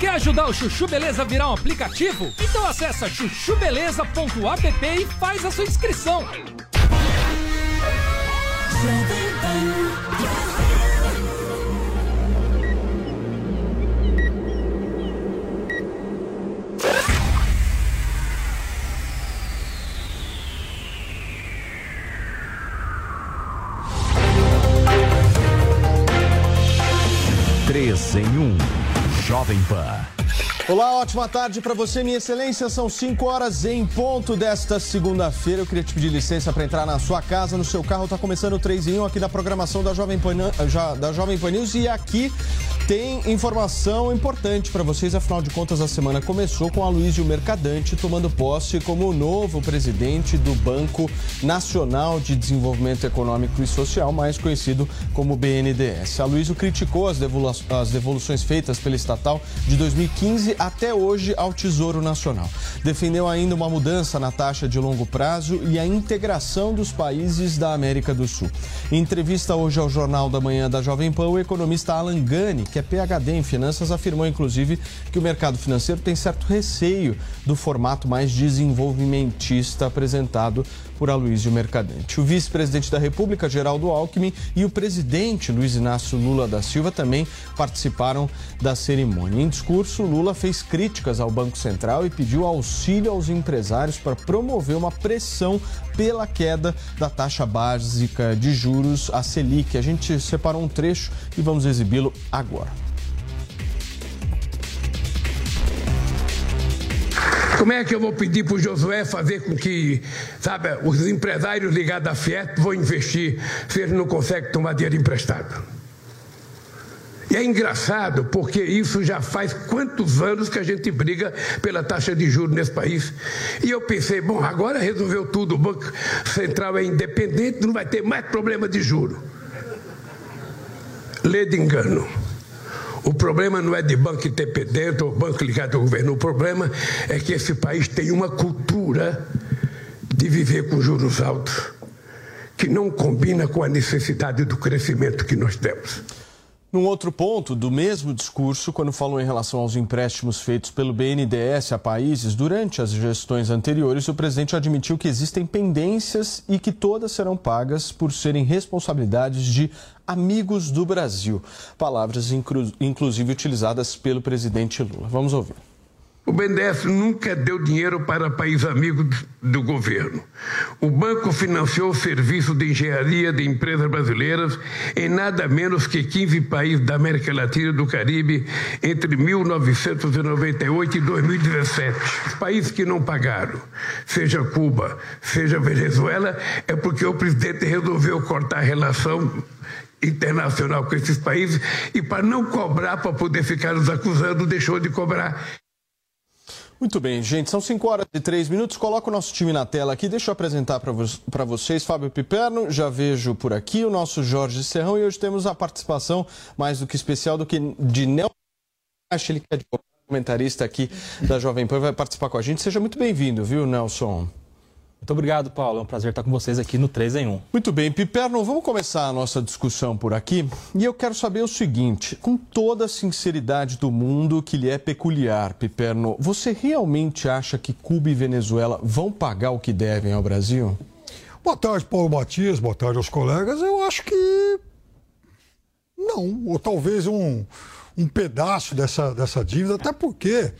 Quer ajudar o Chuchu Beleza a virar um aplicativo? Então acessa chuchubeleza.app e faz a sua inscrição. Jovem Pan. Olá, ótima tarde para você, minha excelência. São 5 horas em ponto desta segunda-feira. Eu queria te pedir licença para entrar na sua casa, no seu carro. Está começando o 3 em 1 aqui da programação da Jovem Pan, da Jovem Pan News. E aqui tem informação importante para vocês. Afinal de contas, a semana começou com a Luísio Mercadante tomando posse como novo presidente do Banco Nacional de Desenvolvimento Econômico e Social, mais conhecido como BNDES. A Luísio criticou as devoluções feitas pela estatal de 2015 até hoje ao Tesouro Nacional. Defendeu ainda uma mudança na taxa de longo prazo e a integração dos países da América do Sul. Em entrevista hoje ao Jornal da Manhã da Jovem Pan, o economista Alan Gani, que é PhD em finanças, afirmou inclusive que o mercado financeiro tem certo receio do formato mais desenvolvimentista apresentado por Aloysio Mercadante. O vice-presidente da República, Geraldo Alckmin, e o presidente Luiz Inácio Lula da Silva também participaram da cerimônia. Em discurso, Lula fez críticas ao Banco Central e pediu auxílio aos empresários para promover uma pressão pela queda da taxa básica de juros, a Selic. A gente separou um trecho e vamos exibi-lo agora. Como é que eu vou pedir para o Josué fazer com que, sabe, os empresários ligados à Fiat vão investir se eles não conseguem tomar dinheiro emprestado? E é engraçado porque isso já faz quantos anos que a gente briga pela taxa de juros nesse país. E eu pensei, bom, agora resolveu tudo, o Banco Central é independente, não vai ter mais problema de juro. Lê de engano. O problema não é de banco independente ou banco ligado ao governo. O problema é que esse país tem uma cultura de viver com juros altos que não combina com a necessidade do crescimento que nós temos. Num outro ponto do mesmo discurso, quando falou em relação aos empréstimos feitos pelo BNDES a países durante as gestões anteriores, o presidente admitiu que existem pendências e que todas serão pagas por serem responsabilidades de amigos do Brasil. Palavras inclusive utilizadas pelo presidente Lula. Vamos ouvir. O BNDES nunca deu dinheiro para país amigo do governo. O banco financiou o serviço de engenharia de empresas brasileiras em nada menos que 15 países da América Latina e do Caribe entre 1998 e 2017. Os países que não pagaram, seja Cuba, seja Venezuela, é porque o presidente resolveu cortar a relação internacional com esses países e para não cobrar, para poder ficar nos acusando, deixou de cobrar. Muito bem, gente, são 5 horas e 3 minutos. Coloca o nosso time na tela aqui. Deixa eu apresentar para vo vocês Fábio Piperno, já vejo por aqui o nosso Jorge Serrão e hoje temos a participação mais do que especial do que de Nelson ele que é comentarista aqui da Jovem Pan, vai participar com a gente. Seja muito bem-vindo, viu, Nelson? Muito obrigado, Paulo. É um prazer estar com vocês aqui no 3 em 1. Muito bem, Piperno, vamos começar a nossa discussão por aqui. E eu quero saber o seguinte: com toda a sinceridade do mundo que lhe é peculiar, Piperno, você realmente acha que Cuba e Venezuela vão pagar o que devem ao Brasil? Boa tarde, Paulo Matias. Boa tarde aos colegas. Eu acho que. Não. Ou talvez um, um pedaço dessa, dessa dívida, até porque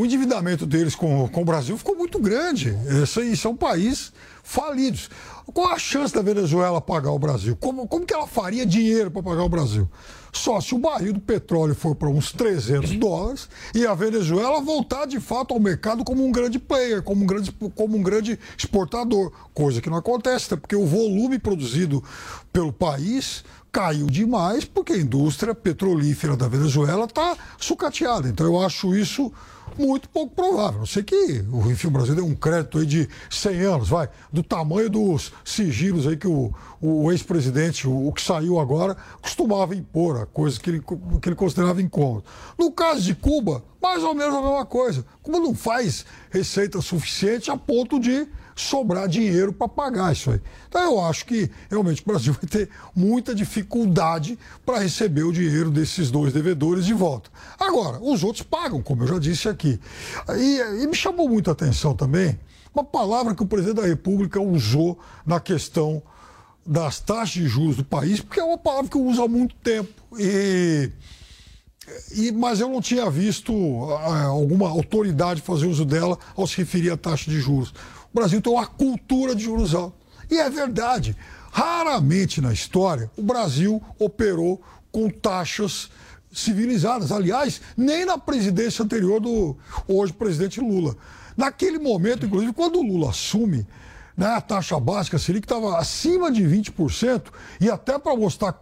o endividamento deles com, com o Brasil ficou muito grande. Esse, são países falidos. Qual a chance da Venezuela pagar o Brasil? Como, como que ela faria dinheiro para pagar o Brasil? Só se o barril do petróleo for para uns 300 dólares e a Venezuela voltar de fato ao mercado como um grande player, como um grande, como um grande exportador, coisa que não acontece, porque o volume produzido pelo país caiu demais porque a indústria petrolífera da Venezuela está sucateada. Então eu acho isso muito pouco provável. Eu sei que o Enfim Brasil deu um crédito aí de 100 anos, vai, do tamanho dos sigilos aí que o, o ex-presidente, o, o, que saiu agora, costumava impor, a coisa que ele, que ele considerava incômodo. No caso de Cuba, mais ou menos a mesma coisa. Cuba não faz receita suficiente a ponto de sobrar dinheiro para pagar isso aí. Então eu acho que realmente o Brasil vai ter muita dificuldade para receber o dinheiro desses dois devedores de volta. Agora, os outros pagam, como eu já disse aqui. E, e me chamou muita atenção também uma palavra que o presidente da República usou na questão das taxas de juros do país, porque é uma palavra que eu uso há muito tempo. E, e, mas eu não tinha visto ah, alguma autoridade fazer uso dela ao se referir à taxa de juros. O Brasil tem uma cultura de juros altos. E é verdade. Raramente na história o Brasil operou com taxas civilizadas. Aliás, nem na presidência anterior do hoje presidente Lula. Naquele momento, inclusive, quando o Lula assume, né, a taxa básica Selic estava acima de 20%, e até para mostrar,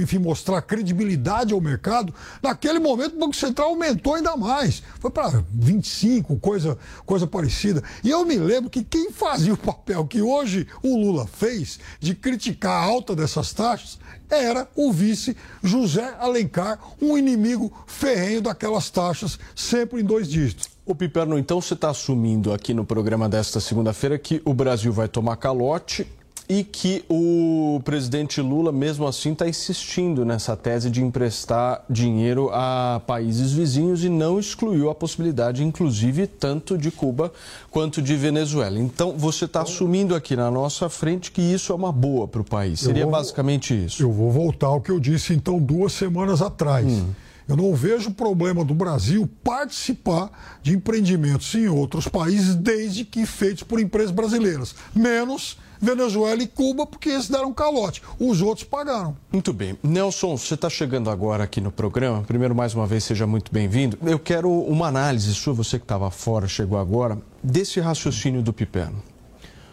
enfim, mostrar credibilidade ao mercado, naquele momento o Banco Central aumentou ainda mais. Foi para 25%, coisa, coisa parecida. E eu me lembro que quem fazia o papel que hoje o Lula fez de criticar a alta dessas taxas era o vice José Alencar, um inimigo ferrenho daquelas taxas, sempre em dois dígitos. O Piperno, então você está assumindo aqui no programa desta segunda-feira que o Brasil vai tomar calote e que o presidente Lula, mesmo assim, está insistindo nessa tese de emprestar dinheiro a países vizinhos e não excluiu a possibilidade, inclusive, tanto de Cuba quanto de Venezuela. Então, você está assumindo aqui na nossa frente que isso é uma boa para o país. Seria vou, basicamente isso. Eu vou voltar ao que eu disse, então, duas semanas atrás. Hum. Eu não vejo problema do Brasil participar de empreendimentos em outros países, desde que feitos por empresas brasileiras. Menos Venezuela e Cuba, porque eles deram calote. Os outros pagaram. Muito bem. Nelson, você está chegando agora aqui no programa. Primeiro, mais uma vez, seja muito bem-vindo. Eu quero uma análise sua, você que estava fora, chegou agora, desse raciocínio do Piperno.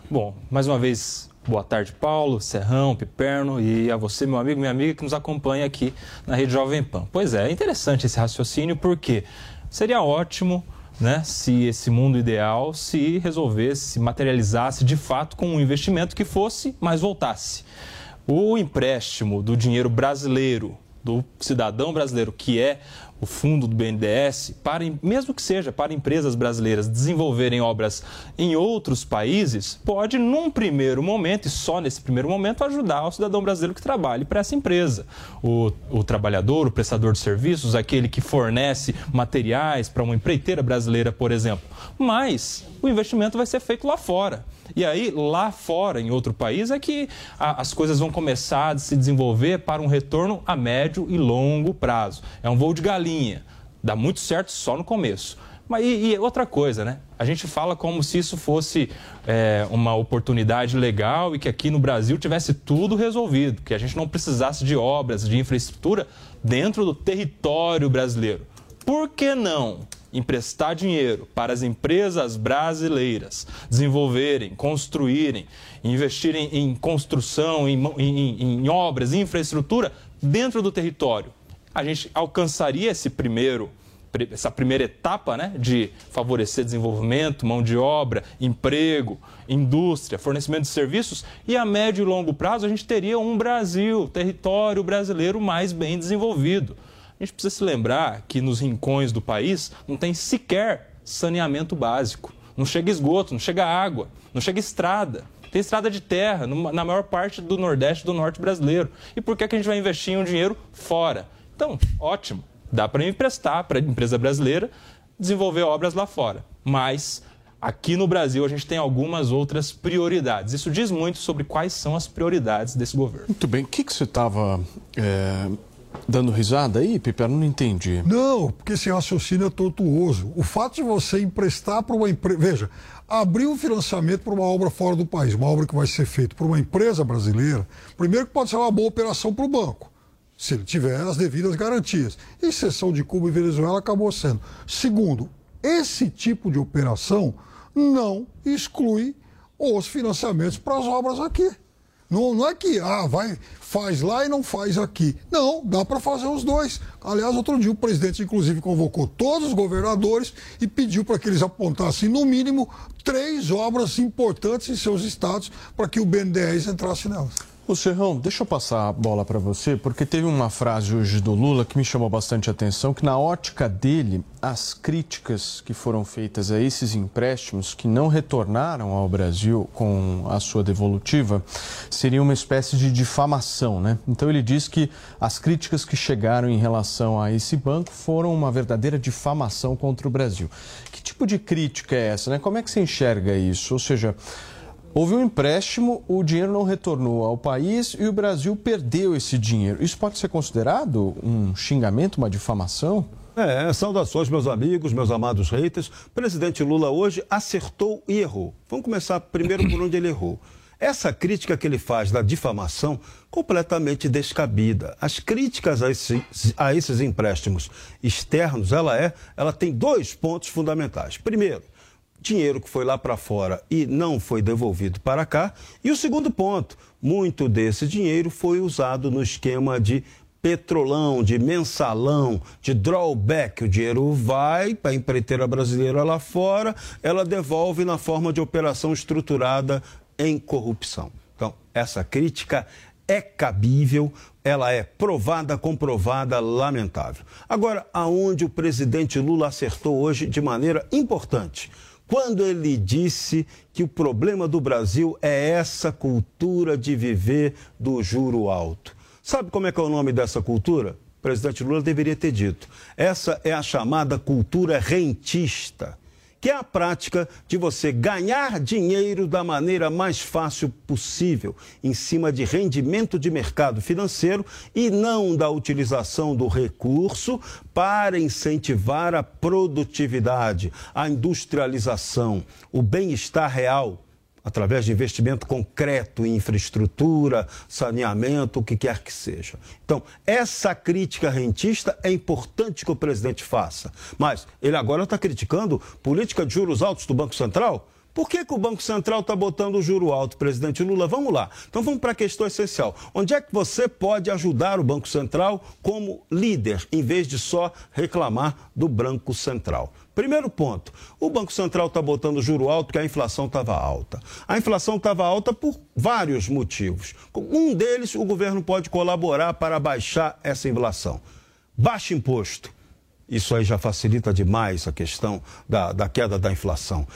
Bom, mais uma vez, Boa tarde, Paulo, Serrão, Piperno e a você, meu amigo, minha amiga que nos acompanha aqui na Rede Jovem Pan. Pois é, é interessante esse raciocínio porque seria ótimo né, se esse mundo ideal se resolvesse, se materializasse de fato com um investimento que fosse, mas voltasse. O empréstimo do dinheiro brasileiro, do cidadão brasileiro, que é o fundo do BNDES, para, mesmo que seja para empresas brasileiras desenvolverem obras em outros países, pode, num primeiro momento, e só nesse primeiro momento, ajudar o cidadão brasileiro que trabalhe para essa empresa. O, o trabalhador, o prestador de serviços, aquele que fornece materiais para uma empreiteira brasileira, por exemplo. Mas o investimento vai ser feito lá fora. E aí, lá fora, em outro país, é que a, as coisas vão começar a se desenvolver para um retorno a médio e longo prazo. É um voo de galinha. Dá muito certo só no começo. Mas e, e outra coisa, né? A gente fala como se isso fosse é, uma oportunidade legal e que aqui no Brasil tivesse tudo resolvido, que a gente não precisasse de obras, de infraestrutura dentro do território brasileiro. Por que não? emprestar dinheiro para as empresas brasileiras desenvolverem, construírem, investirem em construção, em, em, em obras, em infraestrutura dentro do território. A gente alcançaria esse primeiro essa primeira etapa né, de favorecer desenvolvimento, mão de obra, emprego, indústria, fornecimento de serviços, e a médio e longo prazo a gente teria um Brasil, território brasileiro mais bem desenvolvido. A gente precisa se lembrar que nos rincões do país não tem sequer saneamento básico. Não chega esgoto, não chega água, não chega estrada. Tem estrada de terra na maior parte do Nordeste e do Norte brasileiro. E por que, que a gente vai investir um dinheiro fora? Então, ótimo, dá para emprestar para a empresa brasileira desenvolver obras lá fora. Mas aqui no Brasil a gente tem algumas outras prioridades. Isso diz muito sobre quais são as prioridades desse governo. Muito bem. O que, que você estava é, Dando risada aí, Piper? Não entendi. Não, porque esse raciocínio é tortuoso. O fato de você emprestar para uma empresa. Veja, abrir um financiamento para uma obra fora do país, uma obra que vai ser feita por uma empresa brasileira, primeiro que pode ser uma boa operação para o banco, se ele tiver as devidas garantias. Exceção de Cuba e Venezuela acabou sendo. Segundo, esse tipo de operação não exclui os financiamentos para as obras aqui. Não, não é que ah, vai, faz lá e não faz aqui. Não, dá para fazer os dois. Aliás, outro dia o presidente, inclusive, convocou todos os governadores e pediu para que eles apontassem, no mínimo, três obras importantes em seus estados para que o BNDES entrasse nelas. O Serrão, deixa eu passar a bola para você, porque teve uma frase hoje do Lula que me chamou bastante atenção, que na ótica dele, as críticas que foram feitas a esses empréstimos que não retornaram ao Brasil com a sua devolutiva seria uma espécie de difamação, né? Então ele diz que as críticas que chegaram em relação a esse banco foram uma verdadeira difamação contra o Brasil. Que tipo de crítica é essa, né? Como é que você enxerga isso? Ou seja, Houve um empréstimo, o dinheiro não retornou ao país e o Brasil perdeu esse dinheiro. Isso pode ser considerado um xingamento, uma difamação? É, saudações, meus amigos, meus amados reitas. Presidente Lula hoje acertou e errou. Vamos começar primeiro por onde ele errou. Essa crítica que ele faz da difamação, completamente descabida. As críticas a, esse, a esses empréstimos externos, ela é, ela tem dois pontos fundamentais. Primeiro, dinheiro que foi lá para fora e não foi devolvido para cá. E o segundo ponto, muito desse dinheiro foi usado no esquema de petrolão, de mensalão, de drawback. O dinheiro vai para a empreiteira brasileira lá fora, ela devolve na forma de operação estruturada em corrupção. Então, essa crítica é cabível, ela é provada, comprovada, lamentável. Agora, aonde o presidente Lula acertou hoje de maneira importante quando ele disse que o problema do Brasil é essa cultura de viver do juro alto. Sabe como é que é o nome dessa cultura? O presidente Lula deveria ter dito. Essa é a chamada cultura rentista que é a prática de você ganhar dinheiro da maneira mais fácil possível, em cima de rendimento de mercado financeiro e não da utilização do recurso para incentivar a produtividade, a industrialização, o bem-estar real através de investimento concreto em infraestrutura, saneamento, o que quer que seja. Então, essa crítica rentista é importante que o presidente faça. Mas ele agora está criticando política de juros altos do Banco Central? Por que, que o Banco Central está botando o juro alto, presidente Lula? Vamos lá. Então vamos para a questão essencial. Onde é que você pode ajudar o Banco Central como líder, em vez de só reclamar do Banco Central? Primeiro ponto, o Banco Central está botando juro alto porque a inflação estava alta. A inflação estava alta por vários motivos. Um deles, o governo pode colaborar para baixar essa inflação. Baixa imposto. Isso aí já facilita demais a questão da, da queda da inflação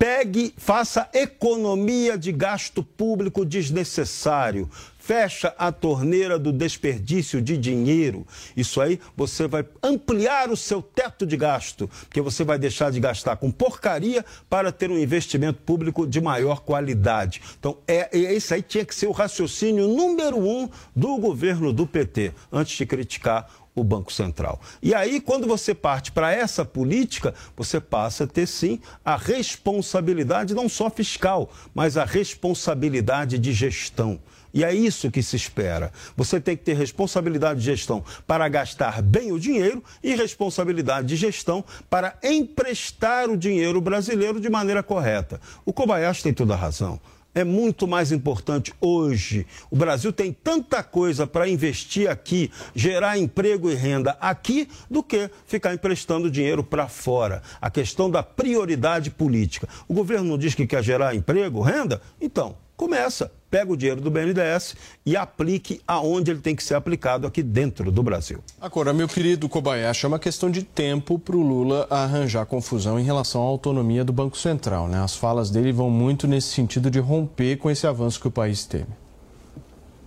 pegue, faça economia de gasto público desnecessário. Fecha a torneira do desperdício de dinheiro. Isso aí você vai ampliar o seu teto de gasto, porque você vai deixar de gastar com porcaria para ter um investimento público de maior qualidade. Então, é, é esse aí tinha que ser o raciocínio número um do governo do PT, antes de criticar o Banco Central. E aí, quando você parte para essa política, você passa a ter sim a responsabilidade não só fiscal, mas a responsabilidade de gestão. E é isso que se espera. Você tem que ter responsabilidade de gestão para gastar bem o dinheiro e responsabilidade de gestão para emprestar o dinheiro brasileiro de maneira correta. O Kobayashi tem toda a razão é muito mais importante hoje. O Brasil tem tanta coisa para investir aqui, gerar emprego e renda aqui, do que ficar emprestando dinheiro para fora. A questão da prioridade política. O governo não diz que quer gerar emprego, renda? Então, começa. Pega o dinheiro do BNDES e aplique aonde ele tem que ser aplicado aqui dentro do Brasil. Agora, meu querido Kobayashi, é uma questão de tempo para o Lula arranjar confusão em relação à autonomia do Banco Central. Né? As falas dele vão muito nesse sentido de romper com esse avanço que o país teve.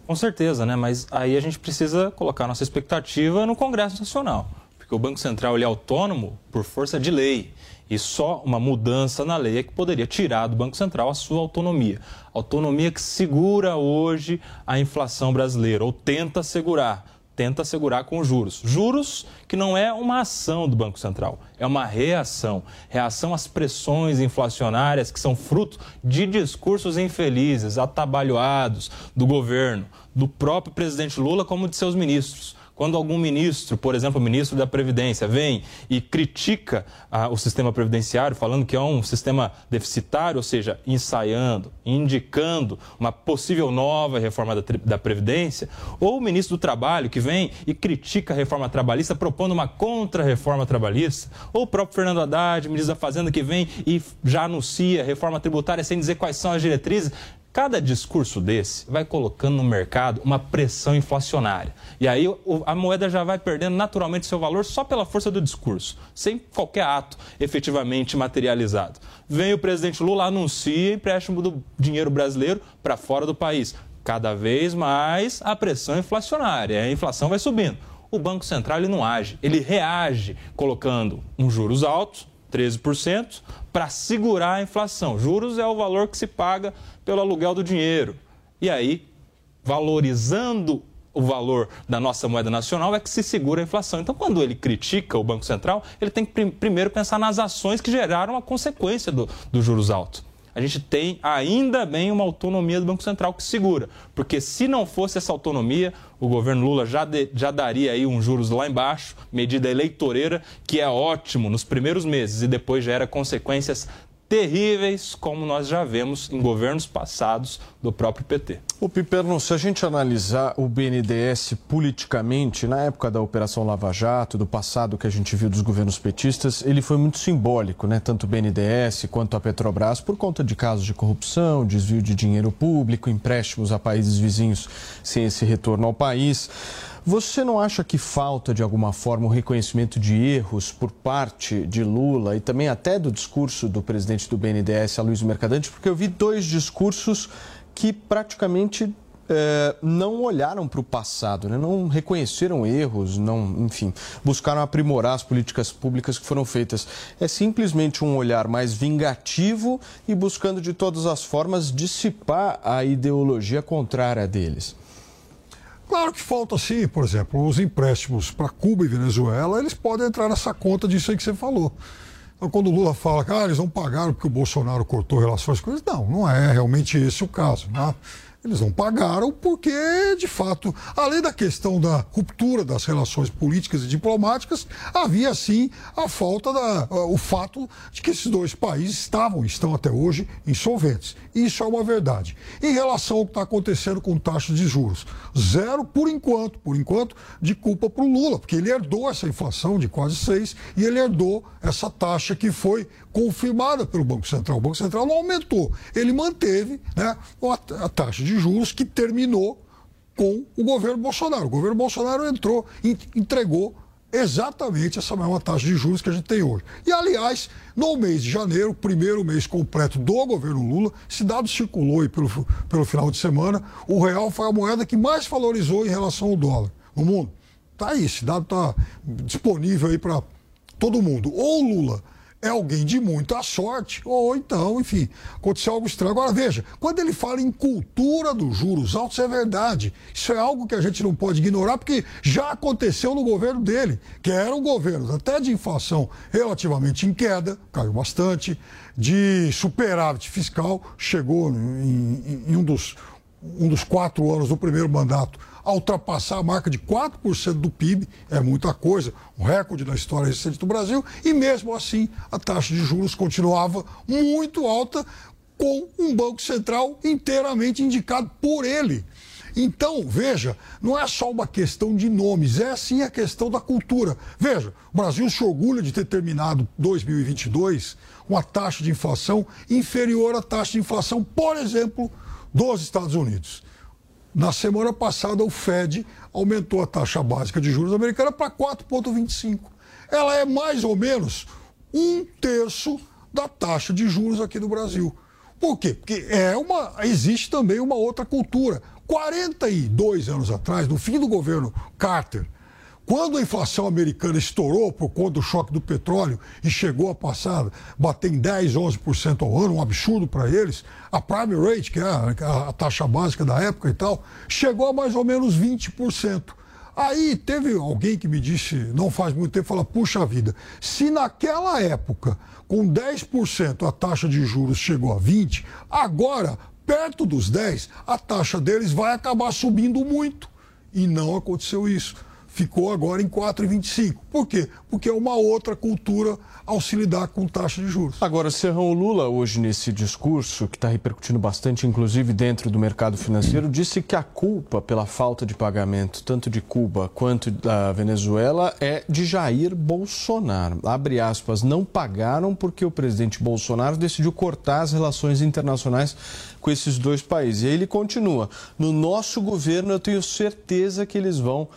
Com certeza, né? Mas aí a gente precisa colocar nossa expectativa no Congresso Nacional. Porque o Banco Central ele é autônomo por força de lei. E só uma mudança na lei é que poderia tirar do Banco Central a sua autonomia. Autonomia que segura hoje a inflação brasileira, ou tenta segurar. Tenta segurar com juros. Juros que não é uma ação do Banco Central, é uma reação. Reação às pressões inflacionárias que são fruto de discursos infelizes, atabalhoados do governo, do próprio presidente Lula, como de seus ministros. Quando algum ministro, por exemplo, o ministro da Previdência, vem e critica ah, o sistema previdenciário, falando que é um sistema deficitário, ou seja, ensaiando, indicando uma possível nova reforma da, da Previdência, ou o ministro do Trabalho, que vem e critica a reforma trabalhista, propondo uma contra-reforma trabalhista, ou o próprio Fernando Haddad, ministro da Fazenda, que vem e já anuncia reforma tributária sem dizer quais são as diretrizes Cada discurso desse vai colocando no mercado uma pressão inflacionária. E aí a moeda já vai perdendo naturalmente seu valor só pela força do discurso, sem qualquer ato efetivamente materializado. Vem o presidente Lula, anuncia empréstimo do dinheiro brasileiro para fora do país. Cada vez mais a pressão inflacionária, a inflação vai subindo. O Banco Central ele não age, ele reage colocando juros altos, 13%, para segurar a inflação. Juros é o valor que se paga pelo aluguel do dinheiro. E aí, valorizando o valor da nossa moeda nacional é que se segura a inflação. Então, quando ele critica o Banco Central, ele tem que primeiro pensar nas ações que geraram a consequência dos do juros altos a gente tem ainda bem uma autonomia do Banco Central que segura. Porque se não fosse essa autonomia, o governo Lula já, de, já daria aí um juros lá embaixo, medida eleitoreira, que é ótimo nos primeiros meses e depois gera consequências terríveis, como nós já vemos em governos passados do próprio PT. O Piperno, se a gente analisar o BNDES politicamente, na época da Operação Lava Jato, do passado que a gente viu dos governos petistas, ele foi muito simbólico, né? Tanto o BNDES quanto a Petrobras, por conta de casos de corrupção, desvio de dinheiro público, empréstimos a países vizinhos sem esse retorno ao país. Você não acha que falta, de alguma forma, o reconhecimento de erros por parte de Lula e também até do discurso do presidente do BNDES, Luiz Mercadante? Porque eu vi dois discursos que praticamente é, não olharam para o passado, né? não reconheceram erros, não, enfim, buscaram aprimorar as políticas públicas que foram feitas. É simplesmente um olhar mais vingativo e buscando de todas as formas dissipar a ideologia contrária deles. Claro que falta sim, por exemplo, os empréstimos para Cuba e Venezuela, eles podem entrar nessa conta disso aí que você falou. Quando o Lula fala que ah, eles não pagaram porque o Bolsonaro cortou relações com eles, não, não é realmente esse o caso. Né? Eles não pagaram porque, de fato, além da questão da ruptura das relações políticas e diplomáticas, havia sim a falta da o fato de que esses dois países estavam, estão até hoje insolventes. Isso é uma verdade. Em relação ao que está acontecendo com taxas de juros, zero por enquanto, por enquanto, de culpa para o Lula, porque ele herdou essa inflação de quase seis e ele herdou essa taxa que foi confirmada pelo Banco Central. O Banco Central não aumentou, ele manteve né, a, taxa de juros que terminou com o governo Bolsonaro. O governo Bolsonaro entrou e entregou exatamente essa mesma taxa de juros que a gente tem hoje. E, aliás, no mês de janeiro, primeiro mês completo do governo Lula, esse dado circulou aí pelo, pelo final de semana, o real foi a moeda que mais valorizou em relação ao dólar no mundo. Tá aí, esse dado está disponível aí para todo mundo. Ou Lula é alguém de muita sorte, ou então, enfim, aconteceu algo estranho. Agora, veja, quando ele fala em cultura dos juros altos, é verdade. Isso é algo que a gente não pode ignorar, porque já aconteceu no governo dele, que era um governo até de inflação relativamente em queda, caiu bastante, de superávit fiscal, chegou em, em, em um, dos, um dos quatro anos do primeiro mandato a ultrapassar a marca de 4% do PIB, é muita coisa, um recorde na história recente do Brasil, e mesmo assim a taxa de juros continuava muito alta, com um Banco Central inteiramente indicado por ele. Então, veja, não é só uma questão de nomes, é sim a questão da cultura. Veja, o Brasil se orgulha de ter terminado 2022 com a taxa de inflação inferior à taxa de inflação, por exemplo, dos Estados Unidos. Na semana passada, o Fed aumentou a taxa básica de juros americana para 4,25. Ela é mais ou menos um terço da taxa de juros aqui no Brasil. Por quê? Porque é uma, existe também uma outra cultura. 42 anos atrás, no fim do governo Carter, quando a inflação americana estourou por conta do choque do petróleo e chegou a passar, bater em 10, 11% ao ano, um absurdo para eles, a prime rate, que é a, a, taxa básica da época e tal, chegou a mais ou menos 20%. Aí teve alguém que me disse, não faz muito tempo, fala, puxa vida, se naquela época, com 10% a taxa de juros chegou a 20%, agora, perto dos 10%, a taxa deles vai acabar subindo muito. E não aconteceu isso ficou agora em 4,25. Por quê? Porque é uma outra cultura ao se lidar com taxa de juros. Agora, Serrão Lula, hoje nesse discurso, que está repercutindo bastante, inclusive dentro do mercado financeiro, disse que a culpa pela falta de pagamento, tanto de Cuba quanto da Venezuela, é de Jair Bolsonaro. Abre aspas, não pagaram porque o presidente Bolsonaro decidiu cortar as relações internacionais com esses dois países. E aí ele continua: no nosso governo eu tenho certeza que eles vão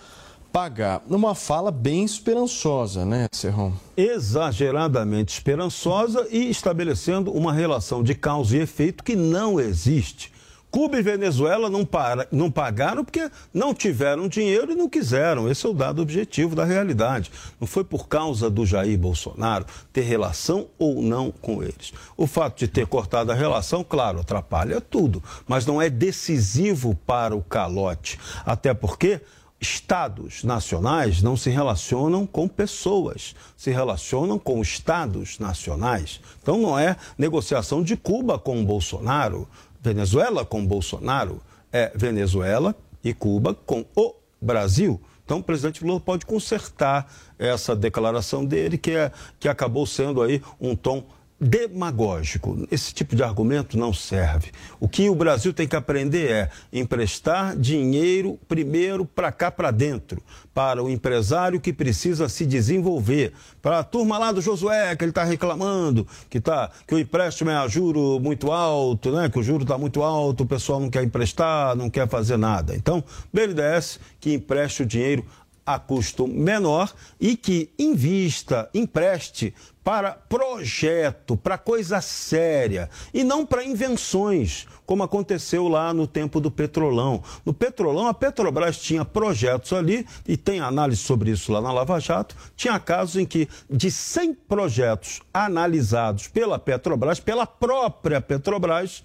pagar. Numa fala bem esperançosa, né, Serrão? Exageradamente esperançosa e estabelecendo uma relação de causa e efeito que não existe. Cuba e Venezuela não, para, não pagaram porque não tiveram dinheiro e não quiseram. Esse é o dado objetivo da realidade. Não foi por causa do Jair Bolsonaro ter relação ou não com eles. O fato de ter cortado a relação, claro, atrapalha tudo, mas não é decisivo para o calote. Até porque estados nacionais não se relacionam com pessoas, se relacionam com estados nacionais. Então não é negociação de Cuba com Bolsonaro, Venezuela com Bolsonaro, é Venezuela e Cuba com o Brasil. Então o presidente Lula pode consertar essa declaração dele, que, é, que acabou sendo aí um tom demagógico. Esse tipo de argumento não serve. O que o Brasil tem que aprender é emprestar dinheiro primeiro para cá para dentro, para o empresário que precisa se desenvolver, para a turma lá do Josué que ele está reclamando que tá que o empréstimo é a juro muito alto, né? Que o juro está muito alto, o pessoal não quer emprestar, não quer fazer nada. Então, BNDES que empreste o dinheiro a custo menor e que invista, empreste para projeto, para coisa séria e não para invenções, como aconteceu lá no tempo do Petrolão. No Petrolão, a Petrobras tinha projetos ali, e tem análise sobre isso lá na Lava Jato, tinha casos em que de 100 projetos analisados pela Petrobras, pela própria Petrobras,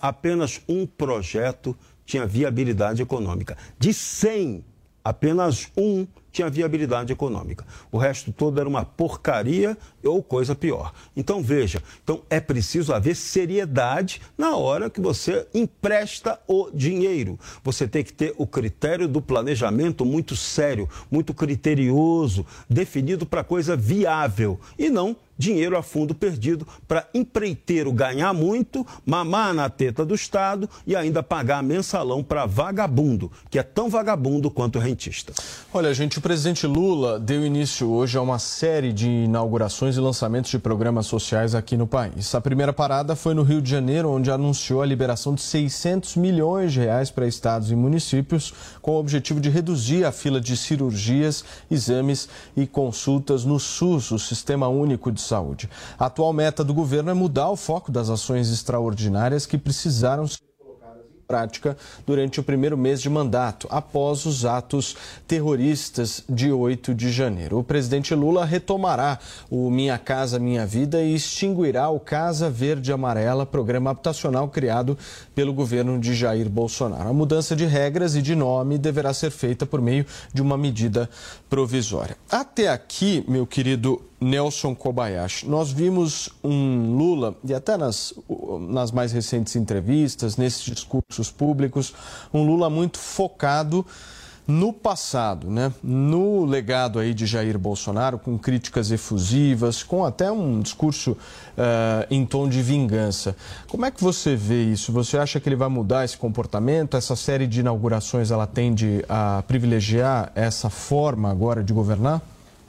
apenas um projeto tinha viabilidade econômica. De 100 apenas um tinha viabilidade econômica. O resto todo era uma porcaria ou coisa pior. Então veja, então é preciso haver seriedade na hora que você empresta o dinheiro. Você tem que ter o critério do planejamento muito sério, muito criterioso, definido para coisa viável e não dinheiro a fundo perdido para empreiteiro ganhar muito, mamar na teta do Estado e ainda pagar mensalão para vagabundo, que é tão vagabundo quanto rentista. Olha, gente, o presidente Lula deu início hoje a uma série de inaugurações e lançamentos de programas sociais aqui no país. A primeira parada foi no Rio de Janeiro, onde anunciou a liberação de 600 milhões de reais para estados e municípios, com o objetivo de reduzir a fila de cirurgias, exames e consultas no SUS, o Sistema Único de Saúde. A atual meta do governo é mudar o foco das ações extraordinárias que precisaram ser prática durante o primeiro mês de mandato, após os atos terroristas de 8 de janeiro. O presidente Lula retomará o Minha Casa Minha Vida e extinguirá o Casa Verde Amarela, programa habitacional criado pelo governo de Jair Bolsonaro. A mudança de regras e de nome deverá ser feita por meio de uma medida provisória. Até aqui, meu querido Nelson Kobayashi. Nós vimos um Lula, e até nas, nas mais recentes entrevistas, nesses discursos públicos, um Lula muito focado no passado, né? no legado aí de Jair Bolsonaro, com críticas efusivas, com até um discurso uh, em tom de vingança. Como é que você vê isso? Você acha que ele vai mudar esse comportamento? Essa série de inaugurações ela tende a privilegiar essa forma agora de governar?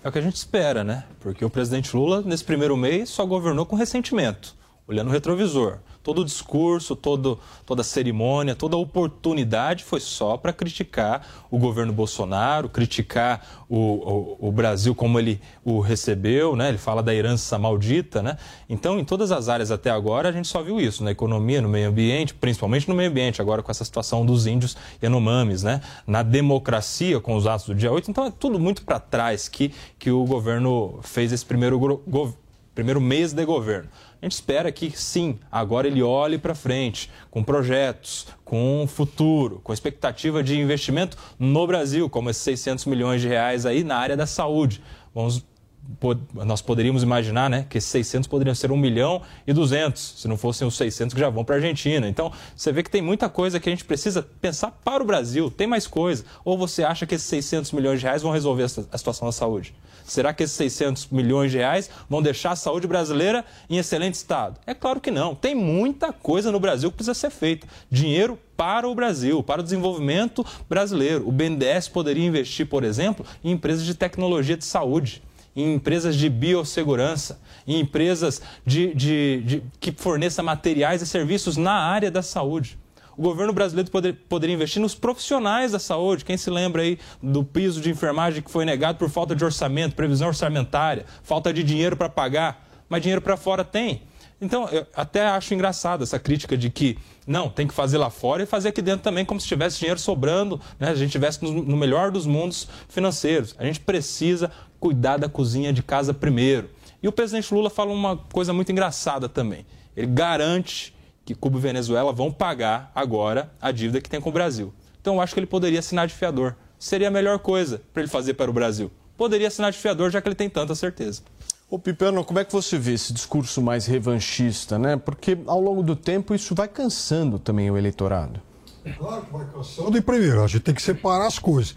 É o que a gente espera, né? Porque o presidente Lula, nesse primeiro mês, só governou com ressentimento, olhando o retrovisor. Todo o discurso, todo, toda a cerimônia, toda a oportunidade foi só para criticar o governo Bolsonaro, criticar o, o, o, Brasil como ele o recebeu, né? ele fala da herança maldita. Né? Então, em todas as áreas até agora, a gente só viu isso, na economia, no meio ambiente, principalmente no meio ambiente, agora com essa situação dos índios Yanomamis, né? na democracia, com os atos do dia 8. Então, é tudo muito para trás que, que o governo fez esse primeiro, primeiro mês de governo. A gente espera que sim, agora ele olhe para frente, com projetos, com futuro, com expectativa de investimento no Brasil, como esses 600 milhões de reais aí na área da saúde. Vamos nós poderíamos imaginar né, que esses 600 poderiam ser 1 milhão e 200, se não fossem os 600 que já vão para a Argentina. Então, você vê que tem muita coisa que a gente precisa pensar para o Brasil, tem mais coisa. Ou você acha que esses 600 milhões de reais vão resolver a situação da saúde? Será que esses 600 milhões de reais vão deixar a saúde brasileira em excelente estado? É claro que não. Tem muita coisa no Brasil que precisa ser feita. Dinheiro para o Brasil, para o desenvolvimento brasileiro. O BNDES poderia investir, por exemplo, em empresas de tecnologia de saúde em empresas de biossegurança, em empresas de, de, de, que forneçam materiais e serviços na área da saúde. O governo brasileiro poder, poderia investir nos profissionais da saúde. Quem se lembra aí do piso de enfermagem que foi negado por falta de orçamento, previsão orçamentária, falta de dinheiro para pagar, mas dinheiro para fora tem. Então, eu até acho engraçado essa crítica de que não, tem que fazer lá fora e fazer aqui dentro também, como se tivesse dinheiro sobrando, né? a gente estivesse no melhor dos mundos financeiros. A gente precisa cuidar da cozinha de casa primeiro. E o presidente Lula fala uma coisa muito engraçada também. Ele garante que Cuba e Venezuela vão pagar agora a dívida que tem com o Brasil. Então, eu acho que ele poderia assinar de fiador. Seria a melhor coisa para ele fazer para o Brasil. Poderia assinar de fiador, já que ele tem tanta certeza. Ô Piperno, como é que você vê esse discurso mais revanchista, né? Porque ao longo do tempo isso vai cansando também o eleitorado. Claro que vai cansando. E primeiro, a gente tem que separar as coisas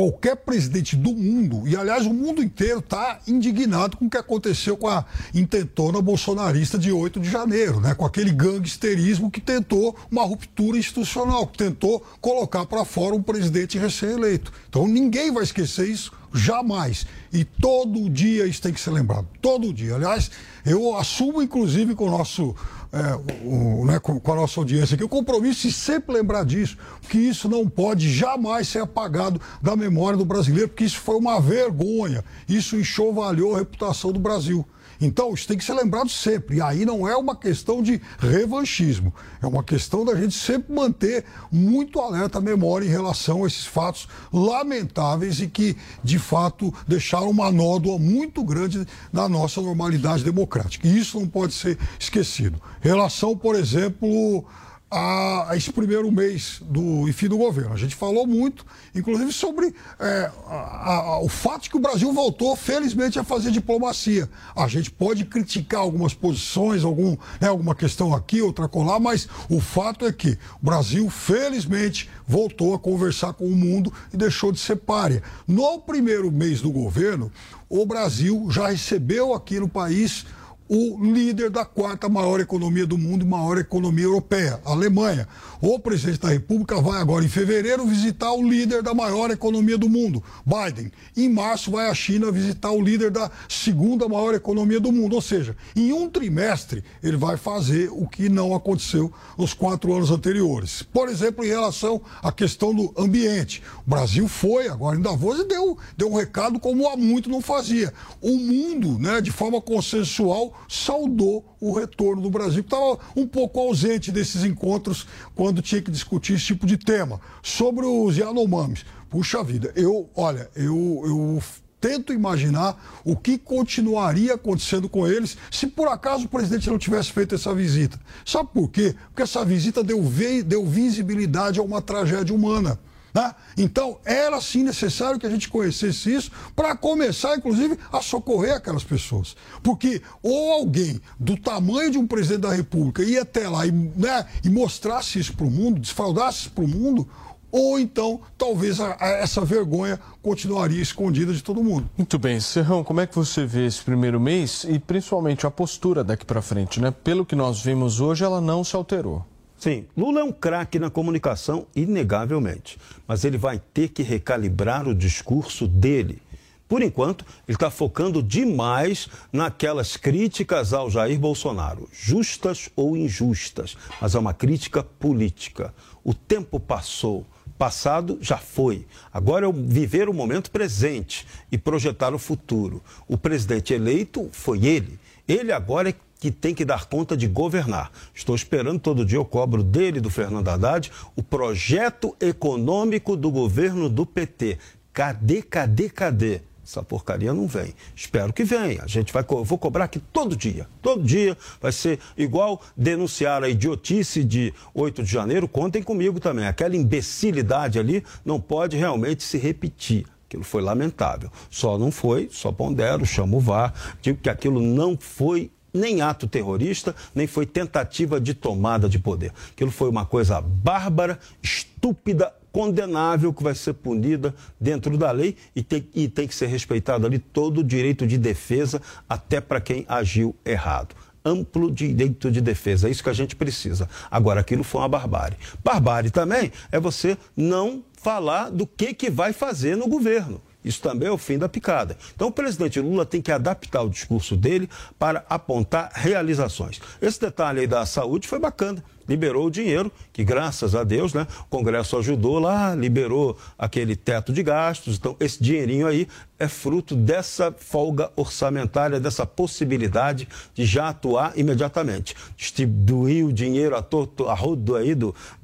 qualquer presidente do mundo, e aliás o mundo inteiro está indignado com o que aconteceu com a intentona bolsonarista de 8 de janeiro, né? com aquele gangsterismo que tentou uma ruptura institucional, que tentou colocar para fora um presidente recém-eleito. Então ninguém vai esquecer isso jamais. E todo dia isso tem que ser lembrado. Todo dia. Aliás, eu assumo, inclusive, com o nosso é, o, né, com, com, a nossa audiência aqui, o compromisso de sempre lembrar disso, que isso não pode jamais ser apagado da memória do brasileiro, porque isso foi uma vergonha, isso enxovalhou a reputação do Brasil. Então, isso tem que ser lembrado sempre. E aí não é uma questão de revanchismo, é uma questão da gente sempre manter muito alerta a memória em relação a esses fatos lamentáveis e que, de fato, deixaram uma nódoa muito grande na nossa normalidade democrática. E isso não pode ser esquecido. Relação, por exemplo a esse primeiro mês do enfim do governo. A gente falou muito, inclusive, sobre é, a, a, o fato de que o Brasil voltou, felizmente, a fazer diplomacia. A gente pode criticar algumas posições, algum, né, alguma questão aqui, outra colar, mas o fato é que o Brasil, felizmente, voltou a conversar com o mundo e deixou de ser párea. No primeiro mês do governo, o Brasil já recebeu aqui no país o líder da quarta maior economia do mundo maior economia europeia, a Alemanha. O presidente da República vai agora, em fevereiro, visitar o líder da maior economia do mundo, Biden. Em março, vai à China visitar o líder da segunda maior economia do mundo. Ou seja, em um trimestre, ele vai fazer o que não aconteceu nos quatro anos anteriores. Por exemplo, em relação à questão do ambiente. O Brasil foi agora em Davos e deu, deu um recado como há muito não fazia. O mundo, né, de forma consensual, saudou o retorno do Brasil, que estava um pouco ausente desses encontros quando tinha que discutir esse tipo de tema. Sobre os Yanomamis, puxa vida, eu, olha, eu, eu tento imaginar o que continuaria acontecendo com eles se por acaso o presidente não tivesse feito essa visita. Sabe por quê? Porque essa visita deu, deu visibilidade a uma tragédia humana. Né? Então, era sim necessário que a gente conhecesse isso para começar, inclusive, a socorrer aquelas pessoas. Porque ou alguém do tamanho de um presidente da República ia até lá e, né, e mostrasse isso para o mundo, desfraudasse isso para o mundo, ou então talvez a, a, essa vergonha continuaria escondida de todo mundo. Muito bem, Serrão, como é que você vê esse primeiro mês e principalmente a postura daqui para frente, né? Pelo que nós vimos hoje, ela não se alterou. Sim, Lula é um craque na comunicação, inegavelmente. Mas ele vai ter que recalibrar o discurso dele. Por enquanto, ele está focando demais naquelas críticas ao Jair Bolsonaro, justas ou injustas, mas é uma crítica política. O tempo passou, passado já foi. Agora é viver o momento presente e projetar o futuro. O presidente eleito foi ele. Ele agora é que tem que dar conta de governar. Estou esperando todo dia, eu cobro dele, do Fernando Haddad, o projeto econômico do governo do PT. Cadê, cadê, cadê? Essa porcaria não vem. Espero que venha. A gente vai, vou cobrar aqui todo dia. Todo dia vai ser igual denunciar a idiotice de 8 de janeiro. Contem comigo também. Aquela imbecilidade ali não pode realmente se repetir. Aquilo foi lamentável. Só não foi, só pondero, chamo o VAR, digo que aquilo não foi nem ato terrorista, nem foi tentativa de tomada de poder. Aquilo foi uma coisa bárbara, estúpida, condenável, que vai ser punida dentro da lei e tem, e tem que ser respeitado ali todo o direito de defesa, até para quem agiu errado amplo direito de defesa. É isso que a gente precisa. Agora, aquilo foi uma barbárie. Barbárie também é você não falar do que, que vai fazer no governo. Isso também é o fim da picada. Então, o presidente Lula tem que adaptar o discurso dele para apontar realizações. Esse detalhe aí da saúde foi bacana liberou o dinheiro, que graças a Deus, né, o Congresso ajudou lá, liberou aquele teto de gastos. Então, esse dinheirinho aí é fruto dessa folga orçamentária, dessa possibilidade de já atuar imediatamente. Distribuir o dinheiro a, torto, a rodo aí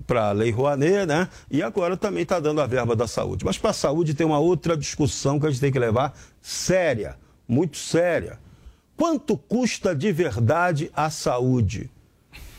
para a Lei Rouanet, né? E agora também está dando a verba da saúde. Mas para a saúde tem uma outra discussão que a gente tem que levar séria, muito séria. Quanto custa de verdade a saúde?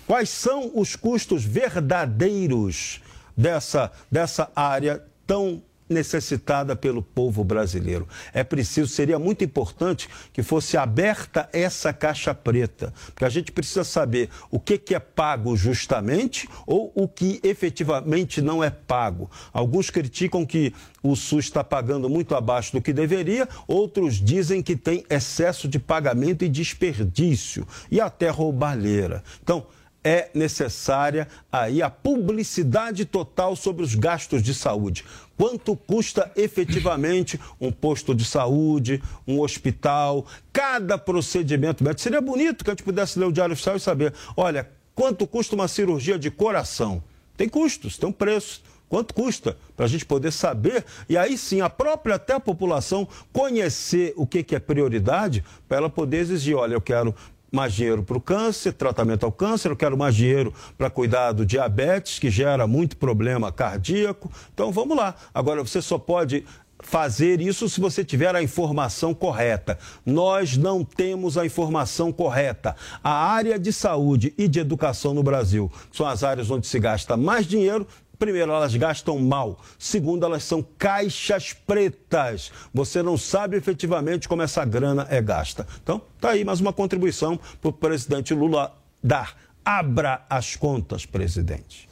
Quais são os custos verdadeiros dessa, dessa área tão necessitada pelo povo brasileiro. É preciso, seria muito importante que fosse aberta essa caixa preta, porque a gente precisa saber o que, que é pago justamente ou o que efetivamente não é pago. Alguns criticam que o SUS está pagando muito abaixo do que deveria, outros dizem que tem excesso de pagamento e desperdício e até roubalheira. Então, é necessária aí a publicidade total sobre os gastos de saúde. Quanto custa efetivamente um posto de saúde, um hospital, cada procedimento médico? Seria bonito que a gente pudesse ler o Diário Oficial e saber, olha, quanto custa uma cirurgia de coração? Tem custos, tem um preço. Quanto custa? Para a gente poder saber e aí sim a própria até a população conhecer o que, que é prioridade para ela poder exigir, olha, eu quero mais dinheiro para o câncer, tratamento ao câncer, eu quero mais dinheiro para cuidar do diabetes, que gera muito problema cardíaco. Então vamos lá. Agora você só pode fazer isso se você tiver a informação correta. Nós não temos a informação correta. A área de saúde e de educação no Brasil são as áreas onde se gasta mais dinheiro, Primeiro, elas gastam mal. Segundo, elas são caixas pretas. Você não sabe efetivamente como essa grana é gasta. Então, tá aí mais uma contribuição para o presidente Lula dar. Abra as contas, presidente.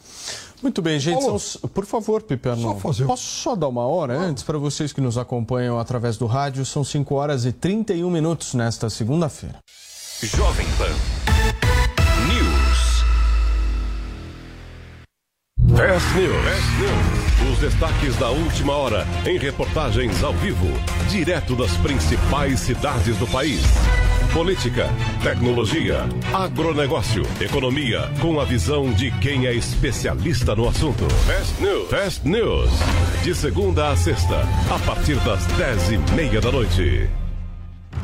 Muito bem, gente. São, por favor, Piperno. Só fazer... Posso só dar uma hora antes para vocês que nos acompanham através do rádio? São 5 horas e 31 minutos nesta segunda-feira. Jovem Pan Fast News. Os destaques da última hora em reportagens ao vivo, direto das principais cidades do país. Política, tecnologia, agronegócio, economia, com a visão de quem é especialista no assunto. Fast News. Fast News. De segunda a sexta, a partir das dez e meia da noite.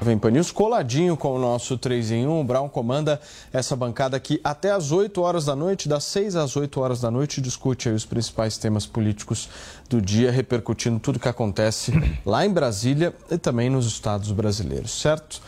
Vem Pan News coladinho com o nosso 3 em 1. O Brown comanda essa bancada aqui até às 8 horas da noite, das 6 às 8 horas da noite, discute os principais temas políticos do dia, repercutindo tudo que acontece lá em Brasília e também nos estados brasileiros, certo?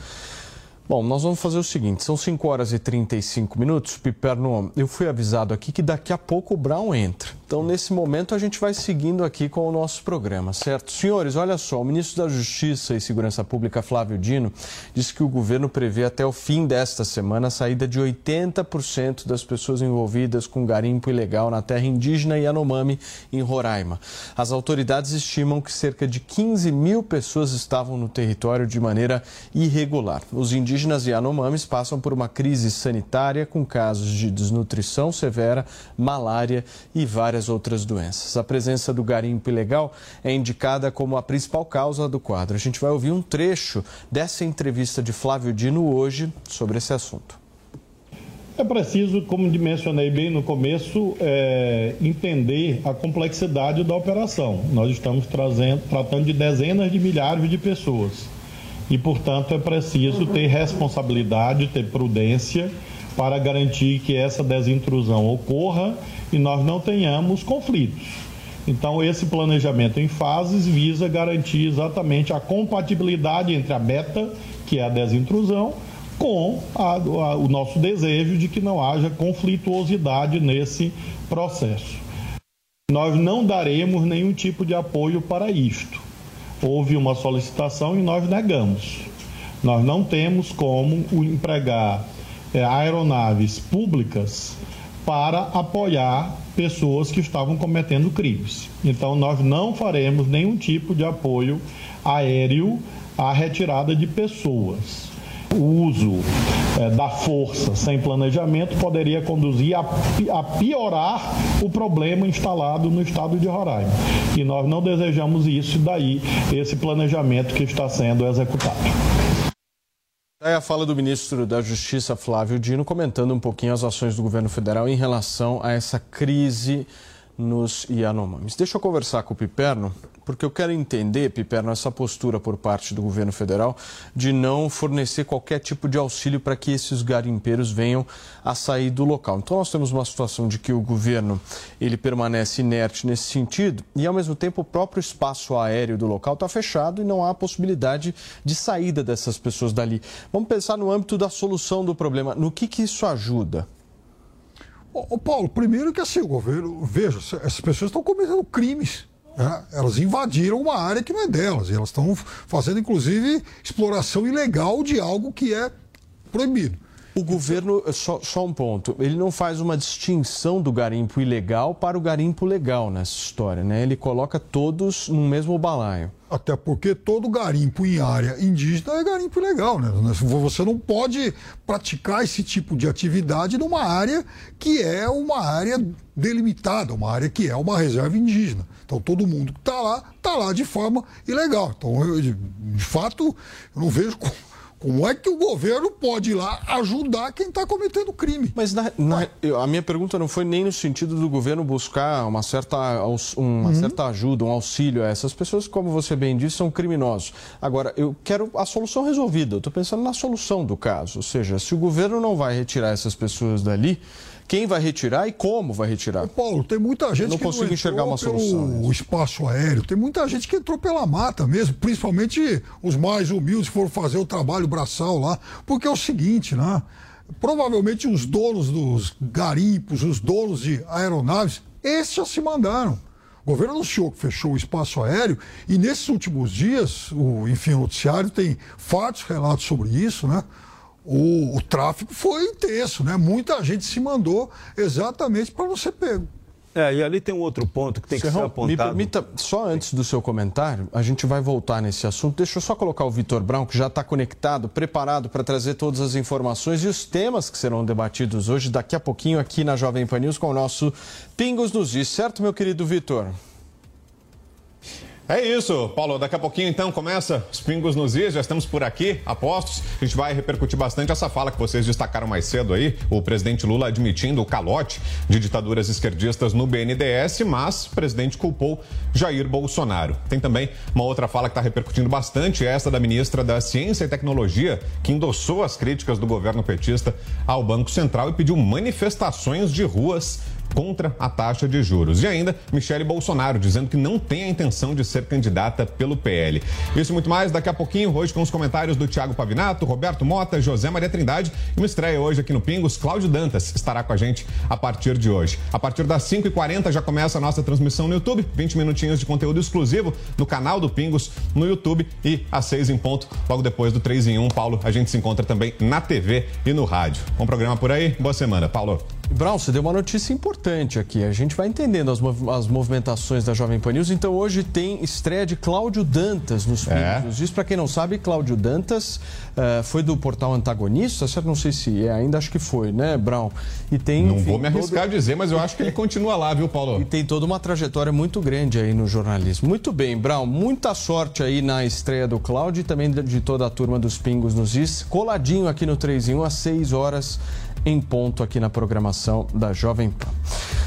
Bom, nós vamos fazer o seguinte: são 5 horas e 35 minutos. Piperno, eu fui avisado aqui que daqui a pouco o Brown entra. Então, nesse momento, a gente vai seguindo aqui com o nosso programa, certo? Senhores, olha só: o ministro da Justiça e Segurança Pública, Flávio Dino, disse que o governo prevê até o fim desta semana a saída de 80% das pessoas envolvidas com garimpo ilegal na terra indígena Yanomami, em Roraima. As autoridades estimam que cerca de 15 mil pessoas estavam no território de maneira irregular. Os indígenas indígenas Yanomamis passam por uma crise sanitária com casos de desnutrição severa, malária e várias outras doenças. A presença do garimpo ilegal é indicada como a principal causa do quadro. A gente vai ouvir um trecho dessa entrevista de Flávio Dino hoje sobre esse assunto. É preciso, como mencionei bem no começo, é, entender a complexidade da operação. Nós estamos trazendo, tratando de dezenas de milhares de pessoas e, portanto, é preciso ter responsabilidade, ter prudência para garantir que essa desintrusão ocorra e nós não tenhamos conflitos. Então, esse planejamento em fases visa garantir exatamente a compatibilidade entre a beta, que é a desintrusão, com a, a, o nosso desejo de que não haja conflituosidade nesse processo. Nós não daremos nenhum tipo de apoio para isto houve uma solicitação e nós negamos. Nós não temos como empregar é, aeronaves públicas para apoiar pessoas que estavam cometendo crimes. Então, nós não faremos nenhum tipo de apoio aéreo à retirada de pessoas o uso é, da força sem planejamento poderia conduzir a, a, piorar o problema instalado no estado de Roraima. E nós não desejamos isso, daí esse planejamento que está sendo executado. É a fala do ministro da Justiça, Flávio Dino, comentando um pouquinho as ações do governo federal em relação a essa crise nos Yanomamis. Deixa eu conversar com o Piperno, porque eu quero entender, Piperno, essa postura por parte do governo federal de não fornecer qualquer tipo de auxílio para que esses garimpeiros venham a sair do local. Então nós temos uma situação de que o governo ele permanece inerte nesse sentido e ao mesmo tempo o próprio espaço aéreo do local está fechado e não há possibilidade de saída dessas pessoas dali. Vamos pensar no âmbito da solução do problema. No que, que isso ajuda? Ô, Paulo, primeiro que assim, o governo, veja, essas pessoas estão cometendo crimes. Né? Elas invadiram uma área que não é delas. E elas estão fazendo, inclusive, exploração ilegal de algo que é proibido. O governo, só, só, um ponto, ele não faz uma distinção do garimpo ilegal para o garimpo legal nessa história, né? Ele coloca todos no mesmo balaio. Até porque todo garimpo em área indígena é garimpo ilegal, né? Você não pode praticar esse tipo de atividade numa área que é uma área delimitada, uma área que é uma reserva indígena. Então todo mundo que está lá, está lá de forma ilegal. Então, eu, de, de fato, eu não vejo Como é que o governo pode ir lá ajudar quem está cometendo crime? Mas na, na, a minha pergunta não foi nem no sentido do governo buscar uma certa, uma uhum. certa ajuda, um auxílio a essas pessoas, como você bem disse, são criminosos. Agora, eu quero a solução resolvida. Eu estou pensando na solução do caso. Ou seja, se o governo não vai retirar essas pessoas dali, quem vai retirar e como vai retirar. Ô Paulo, tem muita gente não que consigo não enxergar uma solução. O espaço aéreo, tem muita gente que entrou pela mata mesmo, principalmente os mais humildes foram fazer o trabalho braçal lá, porque é o seguinte, né? Provavelmente os donos dos garimpos, os donos de aeronaves, esses já se mandaram. O governo anunciou que fechou o espaço aéreo e nesses últimos dias, o, enfim, o noticiário tem fartos relatos sobre isso, né? O, o tráfego foi intenso, né? Muita gente se mandou exatamente para não ser pego. É, e ali tem um outro ponto que tem Serrão, que ser apontado. Me permita, só antes do seu comentário, a gente vai voltar nesse assunto. Deixa eu só colocar o Vitor Brown, que já está conectado, preparado para trazer todas as informações e os temas que serão debatidos hoje, daqui a pouquinho, aqui na Jovem Pan News, com o nosso Pingos nos Diz. Certo, meu querido Vitor? É isso, Paulo. Daqui a pouquinho, então, começa os pingos nos is. Já estamos por aqui, apostos. A gente vai repercutir bastante essa fala que vocês destacaram mais cedo aí. O presidente Lula admitindo o calote de ditaduras esquerdistas no BNDES, mas o presidente culpou Jair Bolsonaro. Tem também uma outra fala que está repercutindo bastante, essa da ministra da Ciência e Tecnologia, que endossou as críticas do governo petista ao Banco Central e pediu manifestações de ruas contra a taxa de juros. E ainda, Michele Bolsonaro dizendo que não tem a intenção de ser candidata pelo PL. Isso e muito mais daqui a pouquinho, hoje com os comentários do Tiago Pavinato, Roberto Mota, José Maria Trindade e uma estreia hoje aqui no Pingos, Cláudio Dantas estará com a gente a partir de hoje. A partir das 5h40 já começa a nossa transmissão no YouTube, 20 minutinhos de conteúdo exclusivo no canal do Pingos no YouTube e às 6 em ponto, logo depois do 3 em 1, Paulo, a gente se encontra também na TV e no rádio. Bom programa por aí, boa semana, Paulo. Brown, você deu uma notícia importante aqui. A gente vai entendendo as, mov as movimentações da Jovem Pan News. Então, hoje tem estreia de Cláudio Dantas nos é. Isso, para quem não sabe, Cláudio Dantas uh, foi do portal Antagonista, certo? Não sei se é, ainda acho que foi, né, Brown? E tem. Não enfim, vou me arriscar todo... a dizer, mas eu acho que ele continua lá, viu, Paulo? E tem toda uma trajetória muito grande aí no jornalismo. Muito bem, Brown. Muita sorte aí na estreia do Cláudio e também de toda a turma dos Pingos nos Is. Coladinho aqui no 3 em 1 às 6 horas em ponto aqui na programação da Jovem Pan.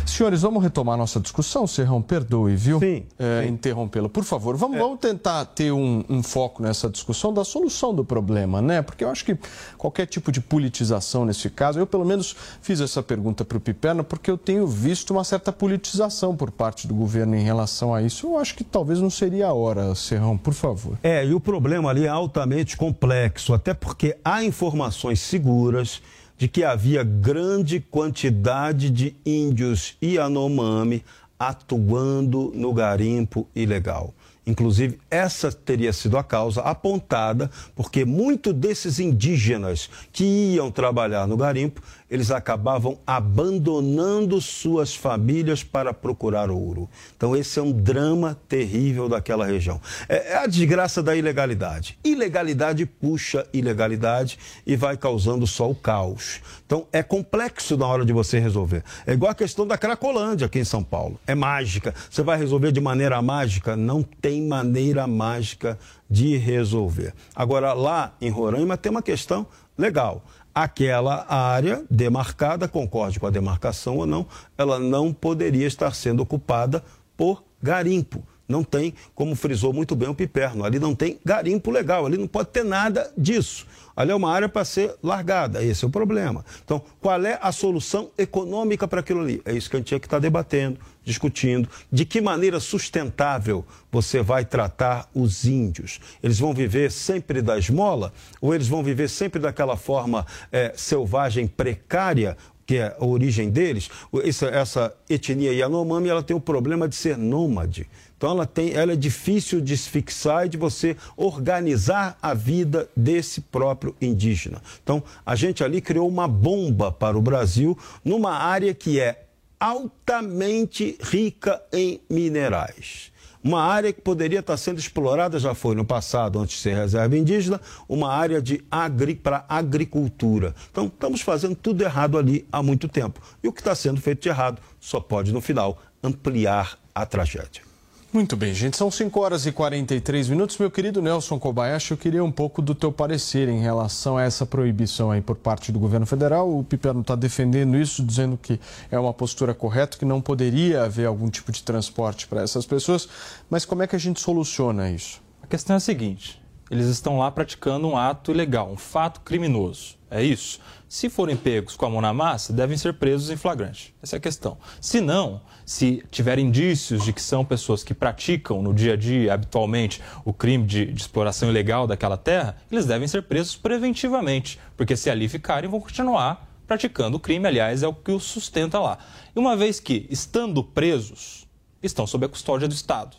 Senhores, vamos retomar nossa discussão. Serrão, perdoe, viu? Sim. É, Interrompê-lo. Por favor, vamos, é. vamos tentar ter um, um, foco nessa discussão da solução do problema, né? Porque eu acho que qualquer tipo de politização nesse caso, eu pelo menos fiz essa pergunta para o Piperno, porque eu tenho visto uma certa politização por parte do governo em relação a isso. Eu acho que talvez não seria a hora, Serrão, por favor. É, e o problema ali é altamente complexo, até porque há informações seguras de que havia grande quantidade de índios Yanomami atuando no garimpo ilegal. Inclusive, essa teria sido a causa apontada porque muitos desses indígenas que iam trabalhar no garimpo eles acabavam abandonando suas famílias para procurar ouro. Então, esse é um drama terrível daquela região. É, é a desgraça da ilegalidade. Ilegalidade puxa ilegalidade e vai causando só o caos. Então, é complexo na hora de você resolver. É igual a questão da Cracolândia aqui em São Paulo. É mágica. Você vai resolver de maneira mágica? Não tem maneira mágica de resolver. Agora, lá em Roraima tem uma questão legal aquela área demarcada, concorde com a demarcação ou não, ela não poderia estar sendo ocupada por garimpo. Não tem, como frisou muito bem o Piperno, ali não tem garimpo legal, ali não pode ter nada disso. Ali é uma área para ser largada, esse é o problema. Então, qual é a solução econômica para aquilo ali? É isso que a gente tinha que estar tá debatendo, discutindo. De que maneira sustentável você vai tratar os índios? Eles vão viver sempre da esmola? Ou eles vão viver sempre daquela forma é, selvagem, precária? que é a origem deles, essa, essa etnia Yanomami, ela tem o problema de ser nômade. Então ela, tem, ela é difícil de se fixar e de você organizar a vida desse próprio indígena. Então a gente ali criou uma bomba para o Brasil numa área que é altamente rica em minerais. Uma área que poderia estar sendo explorada, já foi no passado, antes de ser reserva indígena, uma área de agri, para agricultura. Então, estamos fazendo tudo errado ali há muito tempo. E o que está sendo feito de errado só pode, no final, ampliar a tragédia. Muito bem, gente. São 5 horas e 43 minutos. Meu querido Nelson Kobayashi, eu queria um pouco do teu parecer em relação a essa proibição aí por parte do governo federal. O Piperno está defendendo isso, dizendo que é uma postura correta, que não poderia haver algum tipo de transporte para essas pessoas. Mas como é que a gente soluciona isso? A questão é a seguinte: eles estão lá praticando um ato ilegal, um fato criminoso. É isso. Se forem pegos com a mão na massa, devem ser presos em flagrante. Essa é a questão. Se não, se tiver indícios de que são pessoas que praticam no dia a dia, habitualmente, o crime de, de, exploração ilegal daquela terra, eles devem ser presos preventivamente, porque se ali ficarem, vão continuar praticando o crime, aliás, é o que os sustenta lá. E uma vez que, estando presos, estão sob a custódia do Estado.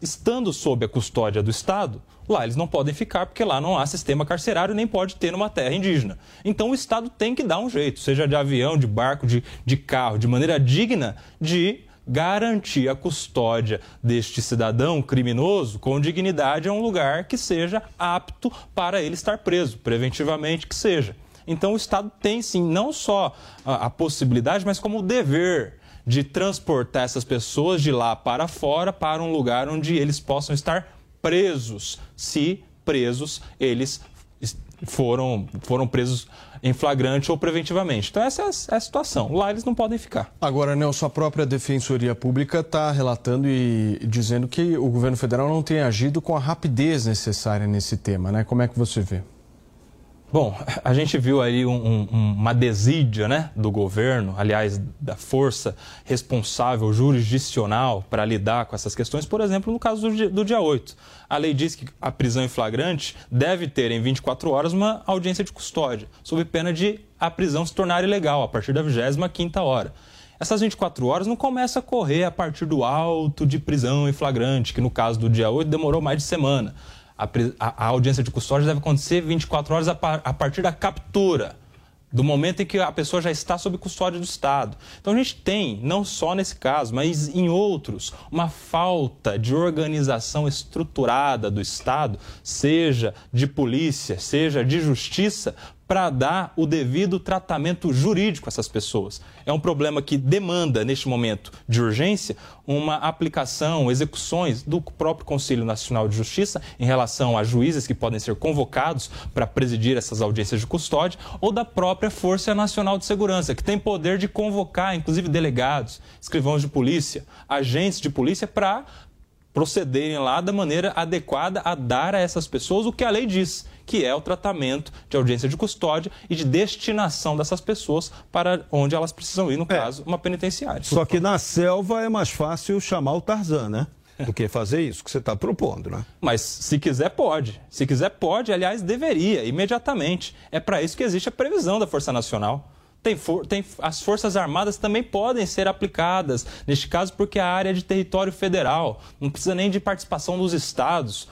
Estando sob a custódia do Estado, Lá eles não podem ficar porque lá não há sistema carcerário nem pode ter numa terra indígena. Então o Estado tem que dar um jeito, seja de avião, de barco, de, de carro, de maneira digna de garantir a custódia deste cidadão criminoso com dignidade a um lugar que seja apto para ele estar preso, preventivamente que seja. Então o Estado tem sim não só a, a possibilidade, mas como o dever de transportar essas pessoas de lá para fora para um lugar onde eles possam estar presos, se presos eles foram, foram presos em flagrante ou preventivamente. Então, essa é a situação. Lá eles não podem ficar. Agora, Nelson, a própria Defensoria Pública está relatando e dizendo que o governo federal não tem agido com a rapidez necessária nesse tema, né? Como é que você vê? Bom, a gente viu aí um, um, uma desídia né, do governo, aliás, da força responsável jurisdicional para lidar com essas questões, por exemplo, no caso do dia, do dia 8. A lei diz que a prisão em flagrante deve ter em 24 horas uma audiência de custódia, sob pena de a prisão se tornar ilegal a partir da 25ª hora. Essas 24 horas não começam a correr a partir do auto de prisão em flagrante, que no caso do dia 8 demorou mais de semana a, a, audiência de custódia deve acontecer 24 horas a, par, a partir da captura, do momento em que a pessoa já está sob custódia do Estado. Então a gente tem, não só nesse caso, mas em outros, uma falta de organização estruturada do Estado, seja de polícia, seja de justiça, para dar o devido tratamento jurídico a essas pessoas. É um problema que demanda, neste momento de urgência, uma aplicação, execuções do próprio Conselho Nacional de Justiça em relação a juízes que podem ser convocados para presidir essas audiências de custódia, ou da própria Força Nacional de Segurança, que tem poder de convocar, inclusive, delegados, escrivãos de polícia, agentes de polícia, para procederem lá da maneira adequada a dar a essas pessoas o que a lei diz, que é o tratamento de audiência de custódia e de destinação dessas pessoas para onde elas precisam ir, no é. caso, uma penitenciária. Só que na selva é mais fácil chamar o Tarzan, né? do que fazer isso que você está propondo, né? Mas se quiser, pode. Se quiser, pode. Aliás, deveria, imediatamente. É para isso que existe a previsão da Força Nacional. Tem, for, tem, as Forças Armadas também podem ser aplicadas, neste caso, porque a área é de território federal, não precisa nem de participação dos estados.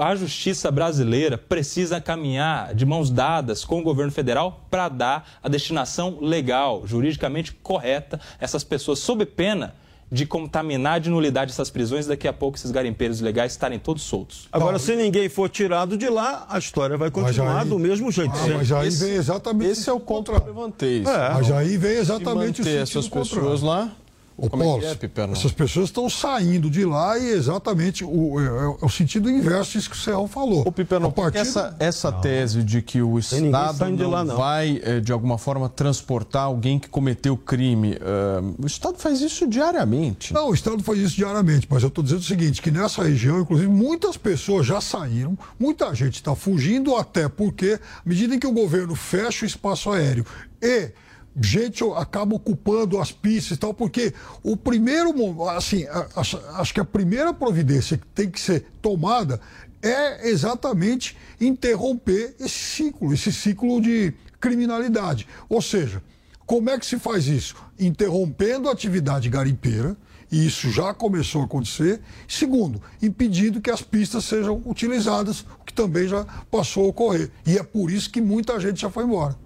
A justiça brasileira precisa caminhar de mãos dadas com o governo federal para dar a destinação legal, juridicamente correta, essas pessoas, sob pena de contaminar de nulidade essas prisões, daqui a pouco esses garimpeiros legais estarem todos soltos. Agora, se ninguém for tirado de lá, a história vai continuar aí, do mesmo jeito. Ah, mas aí esse, vem exatamente esse é o contra levantei. É, mas aí vem exatamente o essas pessoas lá o Como Paulo, é é, essas pessoas estão saindo de lá e exatamente o, é, é o sentido inverso disso que o Céu falou. O Piperno, partir... essa, essa tese de que o Estado não, lá, não, vai, é, de alguma forma, transportar alguém que cometeu crime, uh, o Estado faz isso diariamente. Não, o Estado faz isso diariamente, mas eu estou dizendo o seguinte, que nessa região, inclusive, muitas pessoas já saíram, muita gente está fugindo até porque, à medida em que o governo fecha o espaço aéreo e gente acaba ocupando as pistas e tal, porque o primeiro, assim, acho que a primeira providência que tem que ser tomada é exatamente interromper esse ciclo, esse ciclo de criminalidade. Ou seja, como é que se faz isso? Interrompendo a atividade garimpeira, e isso já começou a acontecer. Segundo, impedindo que as pistas sejam utilizadas, o que também já passou a ocorrer. E é por isso que muita gente já foi embora.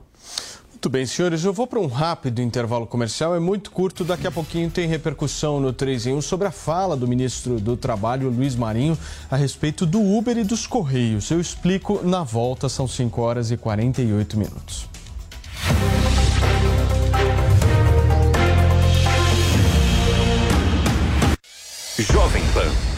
Muito bem, senhores, eu vou para um rápido intervalo comercial, é muito curto, daqui a pouquinho tem repercussão no 3 em 1 sobre a fala do ministro do Trabalho, Luiz Marinho, a respeito do Uber e dos Correios. Eu explico na volta, são 5 horas e 48 minutos. Jovem Pan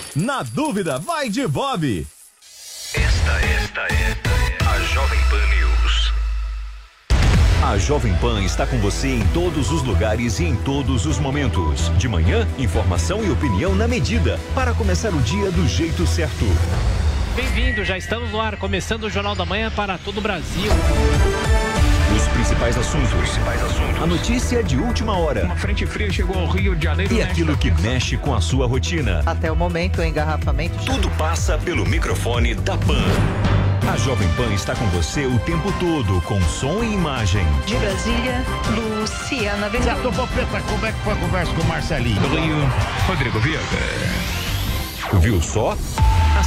na dúvida, vai de Bob. Esta, esta, esta é a Jovem Pan News. A Jovem Pan está com você em todos os lugares e em todos os momentos. De manhã, informação e opinião na medida, para começar o dia do jeito certo. Bem-vindo, já estamos no ar, começando o Jornal da Manhã para todo o Brasil. Os principais assuntos. A notícia de última hora. Uma frente fria chegou ao Rio de Janeiro. E aquilo que mexe com a sua rotina. Até o momento, o engarrafamento. Tudo passa pelo microfone da Pan. A Jovem Pan está com você o tempo todo, com som e imagem. De Brasília, Luciana Zato Popeta, como é que foi a conversa com o Marcelinho? Do Rio, Rodrigo Viega. Viu só?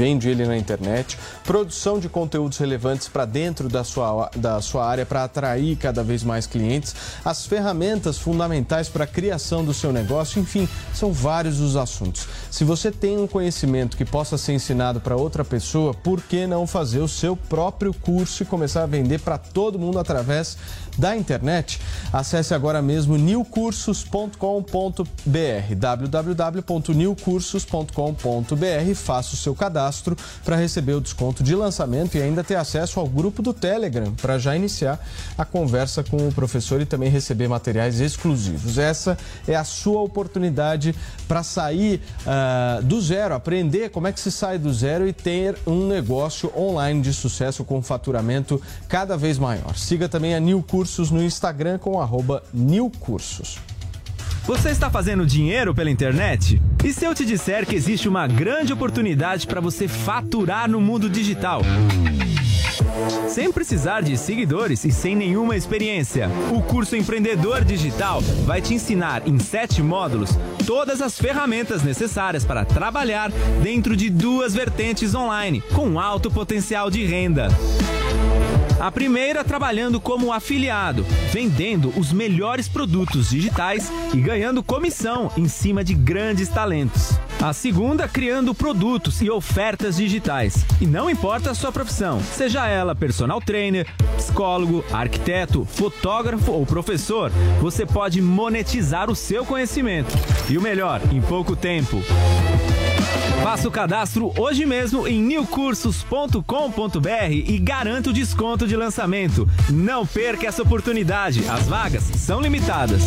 Vende ele na internet, produção de conteúdos relevantes para dentro da sua, da sua área para atrair cada vez mais clientes, as ferramentas fundamentais para a criação do seu negócio, enfim, são vários os assuntos. Se você tem um conhecimento que possa ser ensinado para outra pessoa, por que não fazer o seu próprio curso e começar a vender para todo mundo através da internet? Acesse agora mesmo newcursos.com.br, www.newcursos.com.br, faça o seu cadastro para receber o desconto de lançamento e ainda ter acesso ao grupo do Telegram para já iniciar a conversa com o professor e também receber materiais exclusivos. Essa é a sua oportunidade para sair uh, do zero, aprender como é que se sai do zero e ter um negócio online de sucesso com faturamento cada vez maior. Siga também a New Cursos no Instagram com arroba New Cursos. Você está fazendo dinheiro pela internet? E se eu te disser que existe uma grande oportunidade para você faturar no mundo digital? Sem precisar de seguidores e sem nenhuma experiência. O curso Empreendedor Digital vai te ensinar em sete módulos todas as ferramentas necessárias para trabalhar dentro de duas vertentes online com alto potencial de renda. A primeira trabalhando como afiliado, vendendo os melhores produtos digitais e ganhando comissão em cima de grandes talentos. A segunda criando produtos e ofertas digitais. E não importa a sua profissão, seja ela personal trainer, psicólogo, arquiteto, fotógrafo ou professor, você pode monetizar o seu conhecimento. E o melhor, em pouco tempo. Faça o cadastro hoje mesmo em newcursos.com.br e garanta o desconto de lançamento. Não perca essa oportunidade, as vagas são limitadas.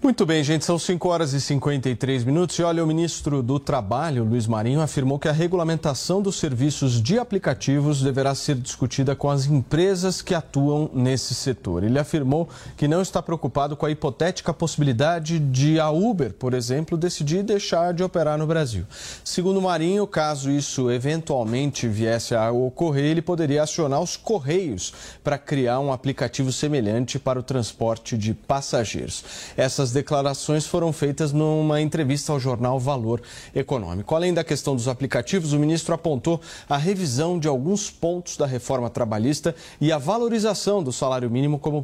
Muito bem, gente, são 5 horas e 53 minutos. E olha, o ministro do Trabalho, Luiz Marinho, afirmou que a regulamentação dos serviços de aplicativos deverá ser discutida com as empresas que atuam nesse setor. Ele afirmou que não está preocupado com a hipotética possibilidade de a Uber, por exemplo, decidir deixar de operar no Brasil. Segundo Marinho, caso isso eventualmente viesse a ocorrer, ele poderia acionar os Correios para criar um aplicativo semelhante para o transporte de passageiros. Essas declarações foram feitas numa entrevista ao jornal Valor Econômico. Além da questão dos aplicativos, o ministro apontou a revisão de alguns pontos da reforma trabalhista e a valorização do salário mínimo como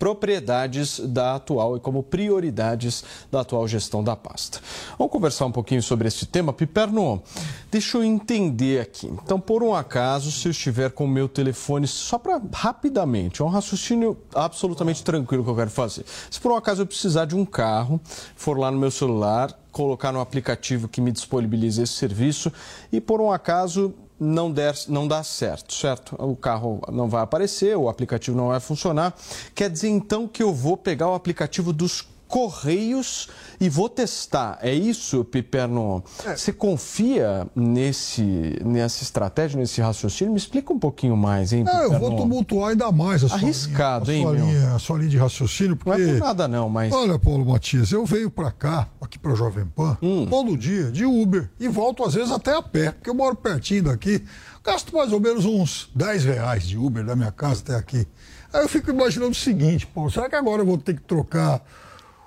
propriedades da atual e como prioridades da atual gestão da pasta. Vamos conversar um pouquinho sobre esse tema. Piperno, deixa eu entender aqui. Então, por um acaso, se eu estiver com o meu telefone, só para rapidamente, é um raciocínio absolutamente tranquilo que eu quero fazer. Se por um acaso eu precisar de um carro, for lá no meu celular, colocar no aplicativo que me disponibiliza esse serviço e por um acaso não, der, não dá certo, certo? O carro não vai aparecer, o aplicativo não vai funcionar. Quer dizer então que eu vou pegar o aplicativo dos Correios e vou testar. É isso, Piperno? É. Você confia nesse, nessa estratégia, nesse raciocínio? Me explica um pouquinho mais, hein, Piperno? É, eu vou tumultuar ainda mais a sua Arriscado, linha, a hein, sua linha, a sua linha de raciocínio, porque... Não é por nada não, mas... Olha, Paulo Matias, eu venho para cá, aqui para Jovem Pan, hum. todo dia, de Uber, e volto às vezes até a pé, porque eu moro pertinho daqui, gasto mais ou menos uns 10 reais de Uber da minha casa até aqui. Aí eu fico imaginando o seguinte, Paulo, será que agora eu vou ter que trocar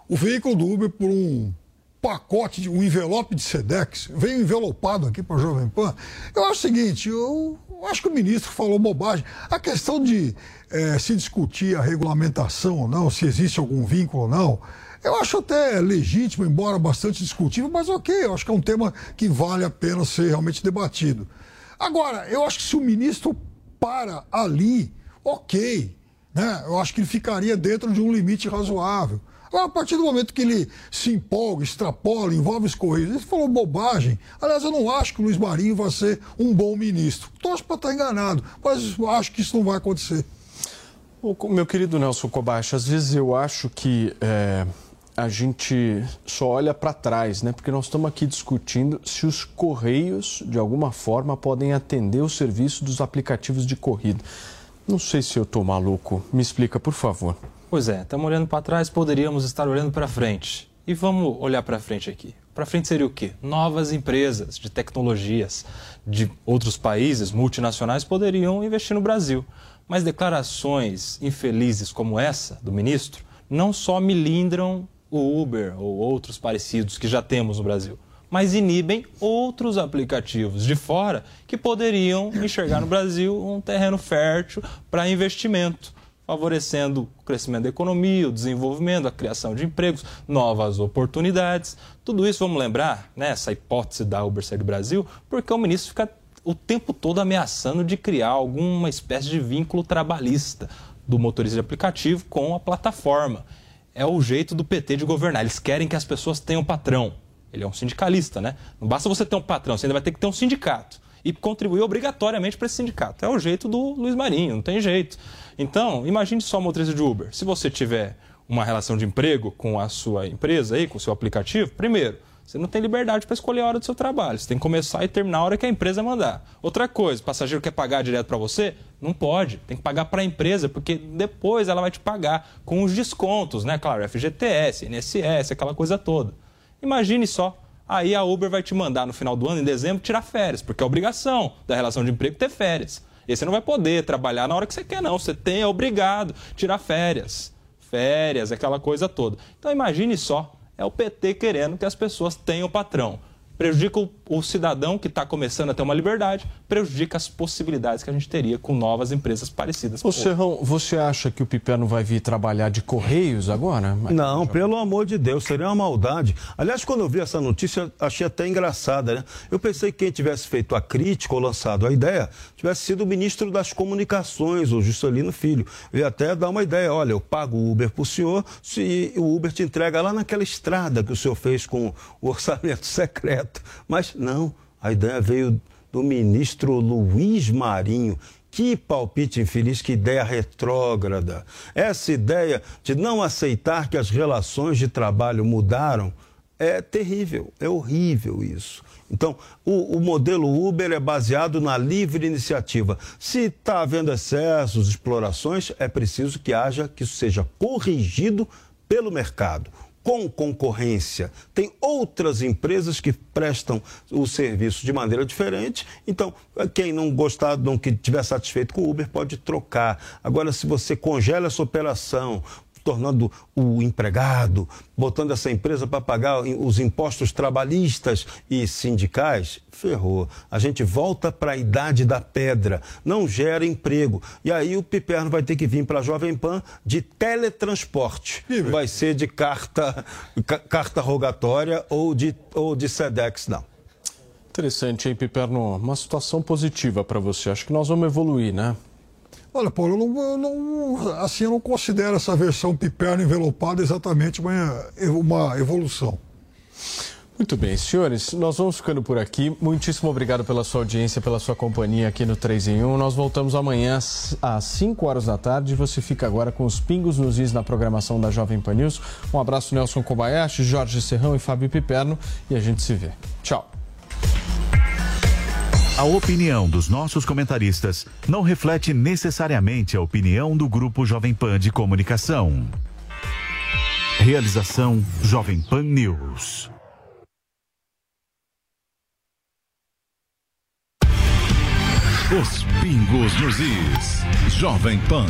o veículo do Uber por um pacote, um envelope de Sedex, veio envelopado aqui para o Jovem Pan. Eu acho o seguinte, eu acho que o ministro falou bobagem. A questão de é, se discutir a regulamentação ou não, se existe algum vínculo ou não, eu acho até legítimo, embora bastante discutível, mas ok, eu acho que é um tema que vale a pena ser realmente debatido. Agora, eu acho que se o ministro para ali, ok, né? eu acho que ele ficaria dentro de um limite razoável. A partir do momento que ele se empolga, extrapola, envolve os Correios, ele falou bobagem. Aliás, eu não acho que o Luiz Marinho vai ser um bom ministro. Torço para estar enganado, mas acho que isso não vai acontecer. Meu querido Nelson Kobayashi, às vezes eu acho que é, a gente só olha para trás, né? Porque nós estamos aqui discutindo se os Correios, de alguma forma, podem atender o serviço dos aplicativos de corrida. Não sei se eu estou maluco. Me explica, por favor. Pois é, estamos olhando para trás, poderíamos estar olhando para frente. E vamos olhar para frente aqui. Para frente seria o quê? Novas empresas de tecnologias de outros países multinacionais poderiam investir no Brasil. Mas declarações infelizes como essa do ministro não só milindram o Uber ou outros parecidos que já temos no Brasil, mas inibem outros aplicativos de fora que poderiam enxergar no Brasil um terreno fértil para investimento favorecendo o crescimento da economia, o desenvolvimento, a criação de empregos, novas oportunidades. Tudo isso, vamos lembrar, né, essa hipótese da Uber sair do Brasil, porque o ministro fica o tempo todo ameaçando de criar alguma espécie de vínculo trabalhista do motorista de aplicativo com a plataforma. É o jeito do PT de governar. Eles querem que as pessoas tenham patrão. Ele é um sindicalista, né? Não basta você ter um patrão, você ainda vai ter que ter um sindicato e contribuir obrigatoriamente para esse sindicato. É o jeito do Luiz Marinho, não tem jeito. Então, imagine só o motorista de Uber. Se você tiver uma relação de emprego com a sua empresa aí, com o seu aplicativo, primeiro, você não tem liberdade para escolher a hora do seu trabalho. Você tem que começar e terminar a hora que a empresa mandar. Outra coisa, o passageiro quer pagar direto para você? Não pode. Tem que pagar para a empresa, porque depois ela vai te pagar com os descontos, né? Claro, FGTS, INSS, aquela coisa toda. Imagine só. Aí a Uber vai te mandar no final do ano, em dezembro, tirar férias, porque é obrigação da relação de emprego ter férias. E você não vai poder trabalhar na hora que você quer, não. Você tem, é obrigado, tirar férias. Férias, aquela coisa toda. Então imagine só, é o PT querendo que as pessoas tenham patrão prejudica o, o cidadão que está começando a ter uma liberdade, prejudica as possibilidades que a gente teria com novas empresas parecidas. Ô Serrão, você acha que o Piperno vai vir trabalhar de Correios agora? Não, pelo amor de Deus, seria uma maldade. Aliás, quando eu vi essa notícia, achei até engraçada, né? Eu pensei que quem tivesse feito a crítica ou lançado a ideia tivesse sido o ministro das Comunicações, o Juscelino Filho. Ia até dar uma ideia, olha, eu pago o Uber para o senhor, se o Uber te entrega lá naquela estrada que o senhor fez com o orçamento secreto. Mas não, a ideia veio do ministro Luiz Marinho. Que palpite infeliz, que ideia retrógrada. Essa ideia de não aceitar que as relações de trabalho mudaram é terrível, é horrível isso. Então, o, o modelo Uber é baseado na livre iniciativa. Se está havendo excessos, explorações, é preciso que haja, que isso seja corrigido pelo mercado com concorrência. Tem outras empresas que prestam o serviço de maneira diferente. Então, quem não gostar, não que estiver satisfeito com o Uber, pode trocar. Agora, se você congela essa operação, tornando o empregado, botando essa empresa para pagar os impostos trabalhistas e sindicais, ferrou. A gente volta para a idade da pedra, não gera emprego. E aí o Piperno vai ter que vir para a Jovem Pan de teletransporte. Vai ser de carta, carta rogatória ou de, ou de SEDEX, não. Interessante, hein, Piperno? Uma situação positiva para você. Acho que nós vamos evoluir, né? Olha, Paulo, eu não, eu não, assim, eu não considero essa versão piperno envelopada exatamente uma, uma evolução. Muito bem, senhores, nós vamos ficando por aqui. Muitíssimo obrigado pela sua audiência, pela sua companhia aqui no 3 em 1. Nós voltamos amanhã às 5 horas da tarde. Você fica agora com os pingos nos is na programação da Jovem Pan News. Um abraço, Nelson Kobayashi, Jorge Serrão e Fábio Piperno. E a gente se vê. Tchau. A opinião dos nossos comentaristas não reflete necessariamente a opinião do Grupo Jovem Pan de Comunicação. Realização Jovem Pan News. Os pingos nos is. Jovem Pan.